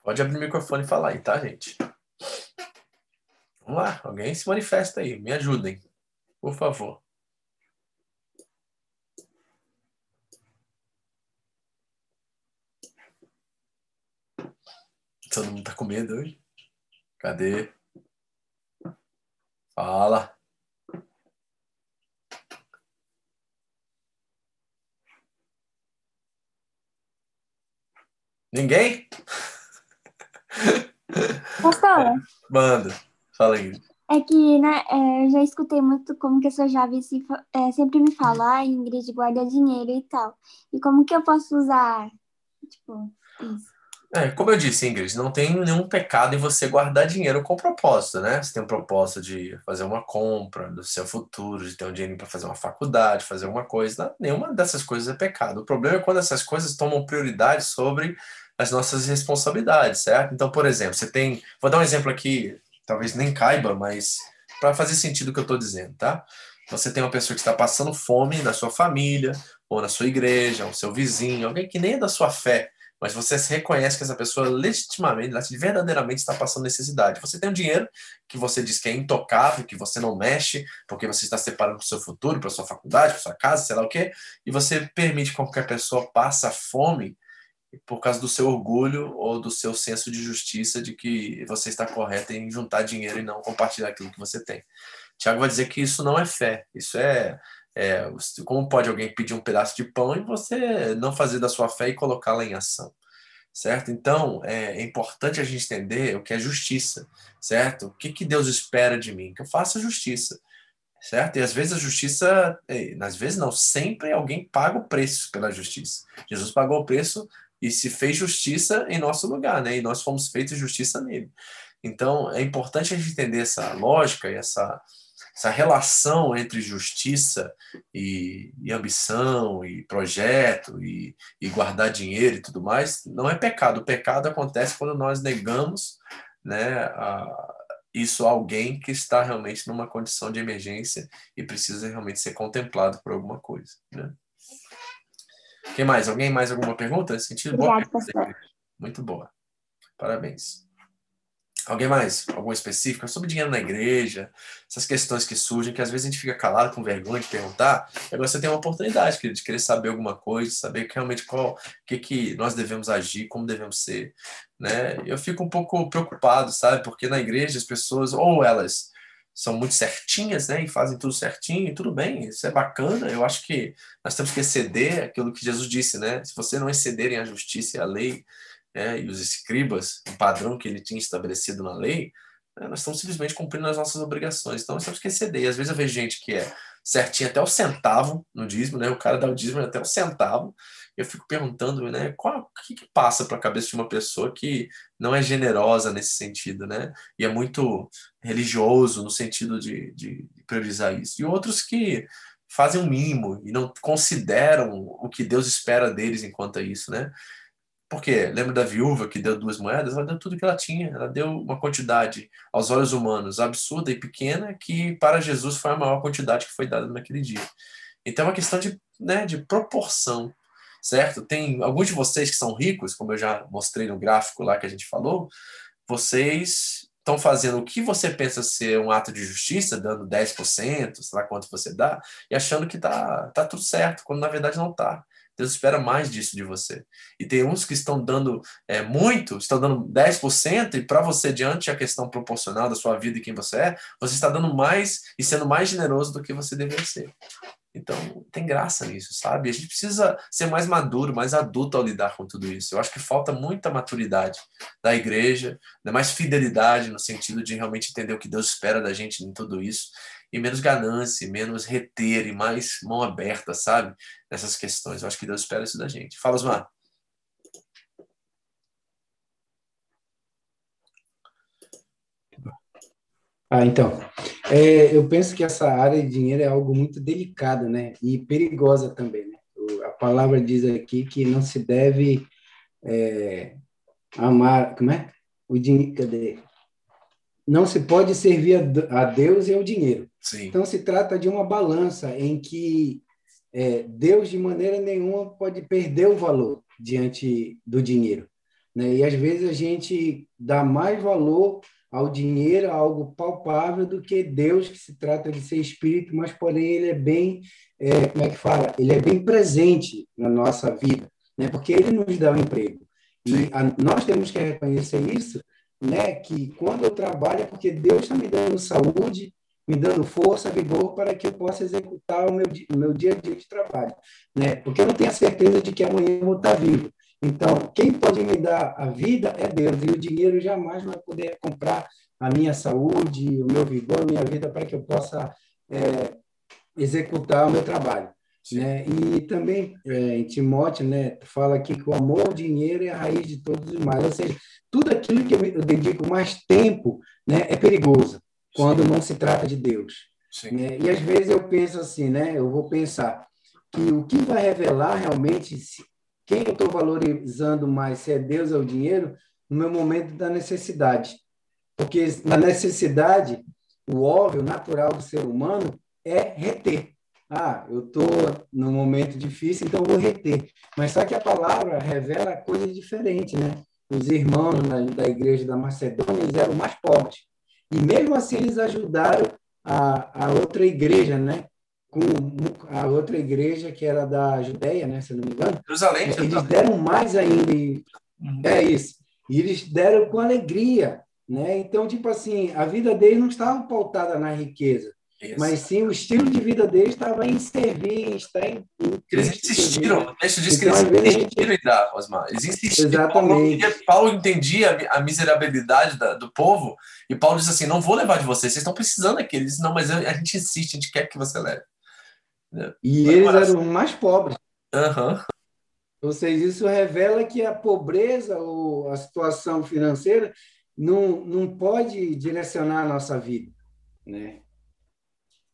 Pode abrir o microfone e falar aí, tá, gente? Vamos lá, alguém se manifesta aí, me ajudem, por favor. Todo mundo tá com medo hoje? Cadê? Fala. Ninguém? Falar? Manda, fala aí. É que, né, é, eu já escutei muito como que a sua Jave se, é, sempre me fala, ah, Ingrid, guarda dinheiro e tal. E como que eu posso usar, tipo, isso? É, como eu disse, Ingrid, não tem nenhum pecado em você guardar dinheiro com propósito, né? Você tem um propósito de fazer uma compra do seu futuro, de ter um dinheiro para fazer uma faculdade, fazer alguma coisa. Nenhuma dessas coisas é pecado. O problema é quando essas coisas tomam prioridade sobre as nossas responsabilidades, certo? Então, por exemplo, você tem. Vou dar um exemplo aqui, talvez nem caiba, mas para fazer sentido o que eu estou dizendo, tá? Você tem uma pessoa que está passando fome na sua família, ou na sua igreja, ou seu vizinho, alguém que nem é da sua fé, mas você reconhece que essa pessoa legitimamente, verdadeiramente está passando necessidade. Você tem um dinheiro que você diz que é intocável, que você não mexe, porque você está separando para o seu futuro, para sua faculdade, para sua casa, sei lá o quê, e você permite que qualquer pessoa passe fome por causa do seu orgulho ou do seu senso de justiça de que você está correto em juntar dinheiro e não compartilhar aquilo que você tem. Tiago vai dizer que isso não é fé, isso é, é como pode alguém pedir um pedaço de pão e você não fazer da sua fé e colocá-la em ação, certo? Então é, é, importante a gente entender o que é justiça, certo? O que, que Deus espera de mim? Que eu faça justiça, certo? E às vezes a justiça, é, às vezes não, sempre alguém paga o preço pela justiça. Jesus pagou o preço e se fez justiça em nosso lugar, né? E nós fomos feitos justiça nele. Então, é importante a gente entender essa lógica e essa, essa relação entre justiça e, e ambição e projeto e, e, guardar dinheiro e tudo mais. Não é pecado. O pecado acontece quando nós negamos né, a, isso a alguém que está realmente numa condição de emergência e precisa realmente ser contemplado por alguma coisa. Né? Quem mais? Alguém mais alguma pergunta nesse sentido? Boa pastor. Muito boa. Parabéns. Alguém mais? Algum específico? Sobre dinheiro na igreja, essas questões que surgem, que às vezes a gente fica calado com vergonha de perguntar, agora você tem uma oportunidade, querido, de querer saber alguma coisa, saber realmente qual, o que, que nós devemos agir, como devemos ser, né? Eu fico um pouco preocupado, sabe? Porque na igreja as pessoas, ou elas são muito certinhas, né? E fazem tudo certinho, e tudo bem, isso é bacana. Eu acho que nós temos que exceder aquilo que Jesus disse, né? Se você não excederem a justiça e a lei, né, e os escribas, o padrão que ele tinha estabelecido na lei, né, nós estamos simplesmente cumprindo as nossas obrigações. Então nós temos que exceder. E às vezes eu vejo gente que é certinho até o centavo no dízimo, né? O cara dá o dízimo até o centavo. E eu fico perguntando, né? Qual, o que, que passa para a cabeça de uma pessoa que não é generosa nesse sentido, né? E é muito religioso no sentido de, de priorizar isso. E outros que fazem um mínimo e não consideram o que Deus espera deles enquanto é isso, né? Porque lembra da viúva que deu duas moedas? Ela deu tudo que ela tinha. Ela deu uma quantidade, aos olhos humanos, absurda e pequena, que para Jesus foi a maior quantidade que foi dada naquele dia. Então é uma questão de, né, de proporção, certo? Tem alguns de vocês que são ricos, como eu já mostrei no gráfico lá que a gente falou, vocês estão fazendo o que você pensa ser um ato de justiça, dando 10%, sei lá quanto você dá, e achando que tá, tá tudo certo, quando na verdade não tá. Deus espera mais disso de você. E tem uns que estão dando é, muito, estão dando 10%, e para você, diante da questão proporcional da sua vida e quem você é, você está dando mais e sendo mais generoso do que você deveria ser. Então, tem graça nisso, sabe? A gente precisa ser mais maduro, mais adulto ao lidar com tudo isso. Eu acho que falta muita maturidade da igreja, né? mais fidelidade no sentido de realmente entender o que Deus espera da gente em tudo isso e menos ganância, menos reter e mais mão aberta, sabe? Nessas questões. Eu acho que Deus espera isso da gente. Fala, Osmar. Ah, então, é, eu penso que essa área de dinheiro é algo muito delicado, né, e perigosa também, né? A palavra diz aqui que não se deve é, amar, como é? O dinheiro, cadê? não se pode servir a Deus e ao dinheiro. Sim. Então, se trata de uma balança em que é, Deus, de maneira nenhuma, pode perder o valor diante do dinheiro. Né? E, às vezes, a gente dá mais valor ao dinheiro, a algo palpável, do que Deus, que se trata de ser espírito, mas, porém, ele é bem, é, como é que fala? Ele é bem presente na nossa vida, né? porque ele nos dá o um emprego. E a, nós temos que reconhecer isso, né, que quando eu trabalho é porque Deus está me dando saúde, me dando força, vigor para que eu possa executar o meu, o meu dia a dia de trabalho, né? Porque eu não tenho a certeza de que amanhã eu vou estar vivo. Então, quem pode me dar a vida é Deus, e o dinheiro jamais vai poder comprar a minha saúde, o meu vigor, a minha vida para que eu possa é, executar o meu trabalho. Né? E também é, em Timóteo, né, fala aqui que o amor ao dinheiro é a raiz de todos os males. Ou seja, tudo aquilo que eu dedico mais tempo né, é perigoso quando Sim. não se trata de Deus. Né? E às vezes eu penso assim, né, eu vou pensar que o que vai revelar realmente se, quem eu estou valorizando mais, se é Deus ou o dinheiro, no meu momento da necessidade. Porque na necessidade, o óbvio, natural do ser humano é reter. Ah, eu estou num momento difícil, então vou reter. Mas só que a palavra revela coisa diferente, né? Os irmãos da igreja da Macedônia eles eram mais pobres. E mesmo assim eles ajudaram a, a outra igreja, né? Com a outra igreja que era da Judéia, né? Se não me engano. Jerusalém. Eles deram mais ainda. E, uhum. É isso. E eles deram com alegria, né? Então, tipo assim, a vida deles não estava pautada na riqueza isso. Mas sim, o estilo de vida deles estava em servir, em estar em. Eles insistiram, deixa eu dizer que eles então, insistiram em dar, Osmar. Eles insistiram. Exatamente. Paulo, Paulo entendia a miserabilidade da, do povo, e Paulo disse assim: não vou levar de vocês, vocês estão precisando daquele. Ele disse: não, mas a gente insiste, a gente quer que você leve. E eles eram mais pobres. Uhum. Ou seja, isso revela que a pobreza ou a situação financeira não, não pode direcionar a nossa vida. Né?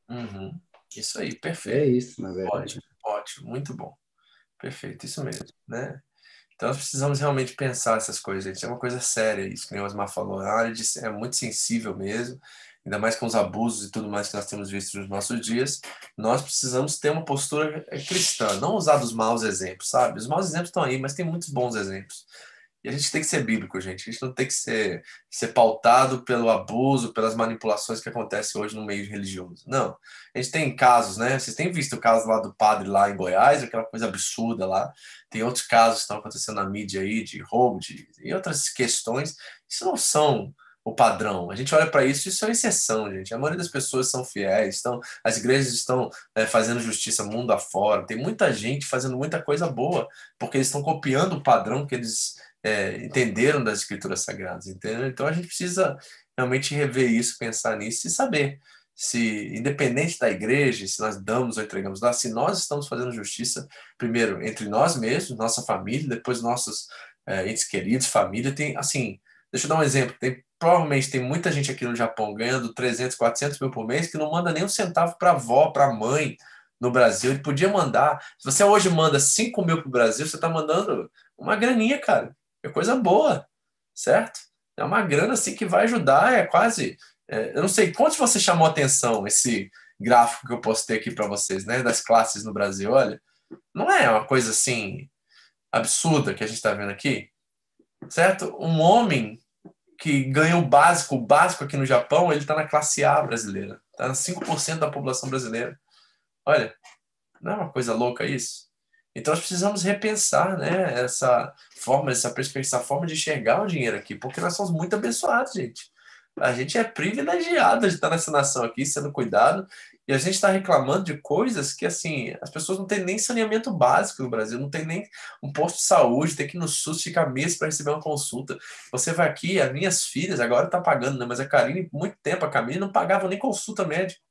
Uhum. Isso aí, perfeito. É isso, na verdade. Ótimo, ótimo, muito bom. Perfeito, isso mesmo, né? Então, nós precisamos realmente pensar essas coisas, gente. É uma coisa séria isso, que o Osmar falou. A área de, é muito sensível mesmo, ainda mais com os abusos e tudo mais que nós temos visto nos nossos dias. Nós precisamos ter uma postura cristã, não usar dos maus exemplos, sabe? Os maus exemplos estão aí, mas tem muitos bons exemplos. E a gente tem que ser bíblico, gente. A gente não tem que ser, ser pautado pelo abuso, pelas manipulações que acontecem hoje no meio religioso. Não. A gente tem casos, né? Vocês têm visto o caso lá do padre lá em Goiás, aquela coisa absurda lá. Tem outros casos que estão acontecendo na mídia aí, de roubo, de, e outras questões. Isso não são o padrão. A gente olha para isso, isso é exceção, gente. A maioria das pessoas são fiéis, estão, as igrejas estão é, fazendo justiça mundo afora. Tem muita gente fazendo muita coisa boa, porque eles estão copiando o padrão que eles é, entenderam das escrituras sagradas, entendeu? Então a gente precisa realmente rever isso, pensar nisso e saber se, independente da igreja, se nós damos ou entregamos lá, se nós estamos fazendo justiça, primeiro, entre nós mesmos, nossa família, depois nossos é, entes queridos, família, tem, assim, deixa eu dar um exemplo, tem, provavelmente tem muita gente aqui no Japão ganhando 300, 400 mil por mês que não manda nem um centavo para a avó, para a mãe, no Brasil, ele podia mandar. Se você hoje manda 5 mil para o Brasil, você está mandando uma graninha, cara. É coisa boa, certo? É uma grana assim que vai ajudar, é quase. É, eu não sei quantos você chamou atenção esse gráfico que eu postei aqui para vocês, né? Das classes no Brasil, olha. Não é uma coisa assim absurda que a gente está vendo aqui, certo? Um homem que ganha o básico, o básico aqui no Japão, ele está na classe A brasileira, está na 5% da população brasileira. Olha, não é uma coisa louca isso? Então nós precisamos repensar, né, essa forma, essa perspectiva, essa forma de enxergar o dinheiro aqui, porque nós somos muito abençoados, gente. A gente é privilegiado de estar nessa nação aqui, sendo cuidado, e a gente está reclamando de coisas que, assim, as pessoas não têm nem saneamento básico no Brasil, não tem nem um posto de saúde, tem que ir no SUS ficar mês para receber uma consulta. Você vai aqui, as minhas filhas, agora está pagando, né? Mas a Karine, muito tempo, a Camille não pagava nem consulta médica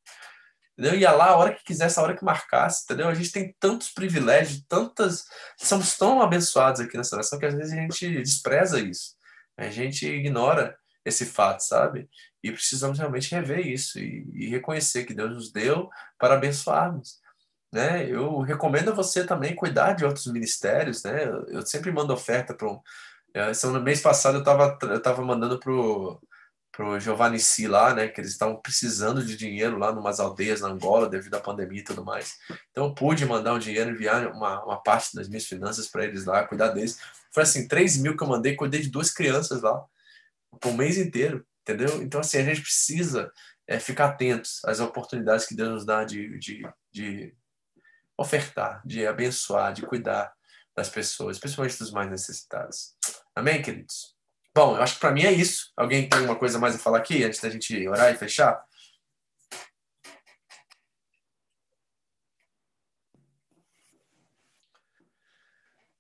entendeu? Ia lá a hora que quisesse, a hora que marcasse, entendeu? A gente tem tantos privilégios, tantas. Somos tão abençoados aqui nessa nação que às vezes a gente despreza isso. A gente ignora esse fato, sabe? E precisamos realmente rever isso e, e reconhecer que Deus nos deu para abençoarmos. Né? Eu recomendo a você também cuidar de outros ministérios, né? Eu sempre mando oferta para um. Eh, mês passado eu estava eu tava mandando para o pro Giovanni Si lá, né, que eles estavam precisando de dinheiro lá numas aldeias na Angola devido à pandemia e tudo mais. Então eu pude mandar um dinheiro, enviar uma, uma parte das minhas finanças para eles lá, cuidar deles. Foi assim, 3 mil que eu mandei, cuidei de duas crianças lá, por um mês inteiro, entendeu? Então assim, a gente precisa é, ficar atentos às oportunidades que Deus nos dá de, de, de ofertar, de abençoar, de cuidar das pessoas, principalmente dos mais necessitados. Amém, queridos? Bom, eu acho que para mim é isso. Alguém tem uma coisa mais a falar aqui antes da gente orar e fechar?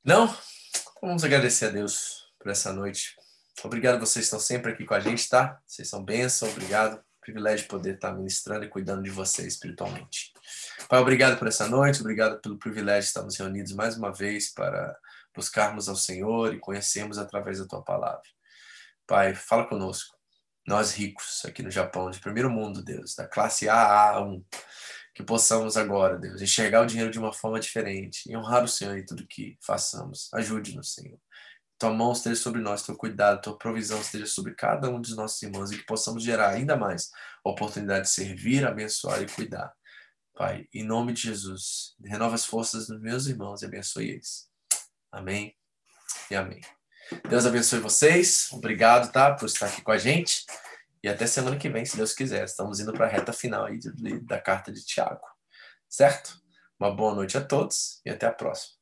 Não? Vamos agradecer a Deus por essa noite. Obrigado, vocês estão sempre aqui com a gente, tá? Vocês são bênção, obrigado. Privilégio de poder estar ministrando e cuidando de vocês espiritualmente. Pai, obrigado por essa noite, obrigado pelo privilégio de estarmos reunidos mais uma vez para buscarmos ao Senhor e conhecermos através da tua palavra. Pai, fala conosco. Nós ricos aqui no Japão, de primeiro mundo, Deus, da classe AA1, que possamos agora, Deus, enxergar o dinheiro de uma forma diferente e honrar o Senhor em tudo que façamos. Ajude-nos, Senhor. Tua mão esteja sobre nós, teu cuidado, tua provisão esteja sobre cada um dos nossos irmãos e que possamos gerar ainda mais a oportunidade de servir, abençoar e cuidar. Pai, em nome de Jesus, renova as forças dos meus irmãos e abençoe eles. Amém e amém. Deus abençoe vocês. Obrigado, tá, por estar aqui com a gente. E até semana que vem, se Deus quiser. Estamos indo para a reta final aí de, de, da carta de Tiago. Certo? Uma boa noite a todos e até a próxima.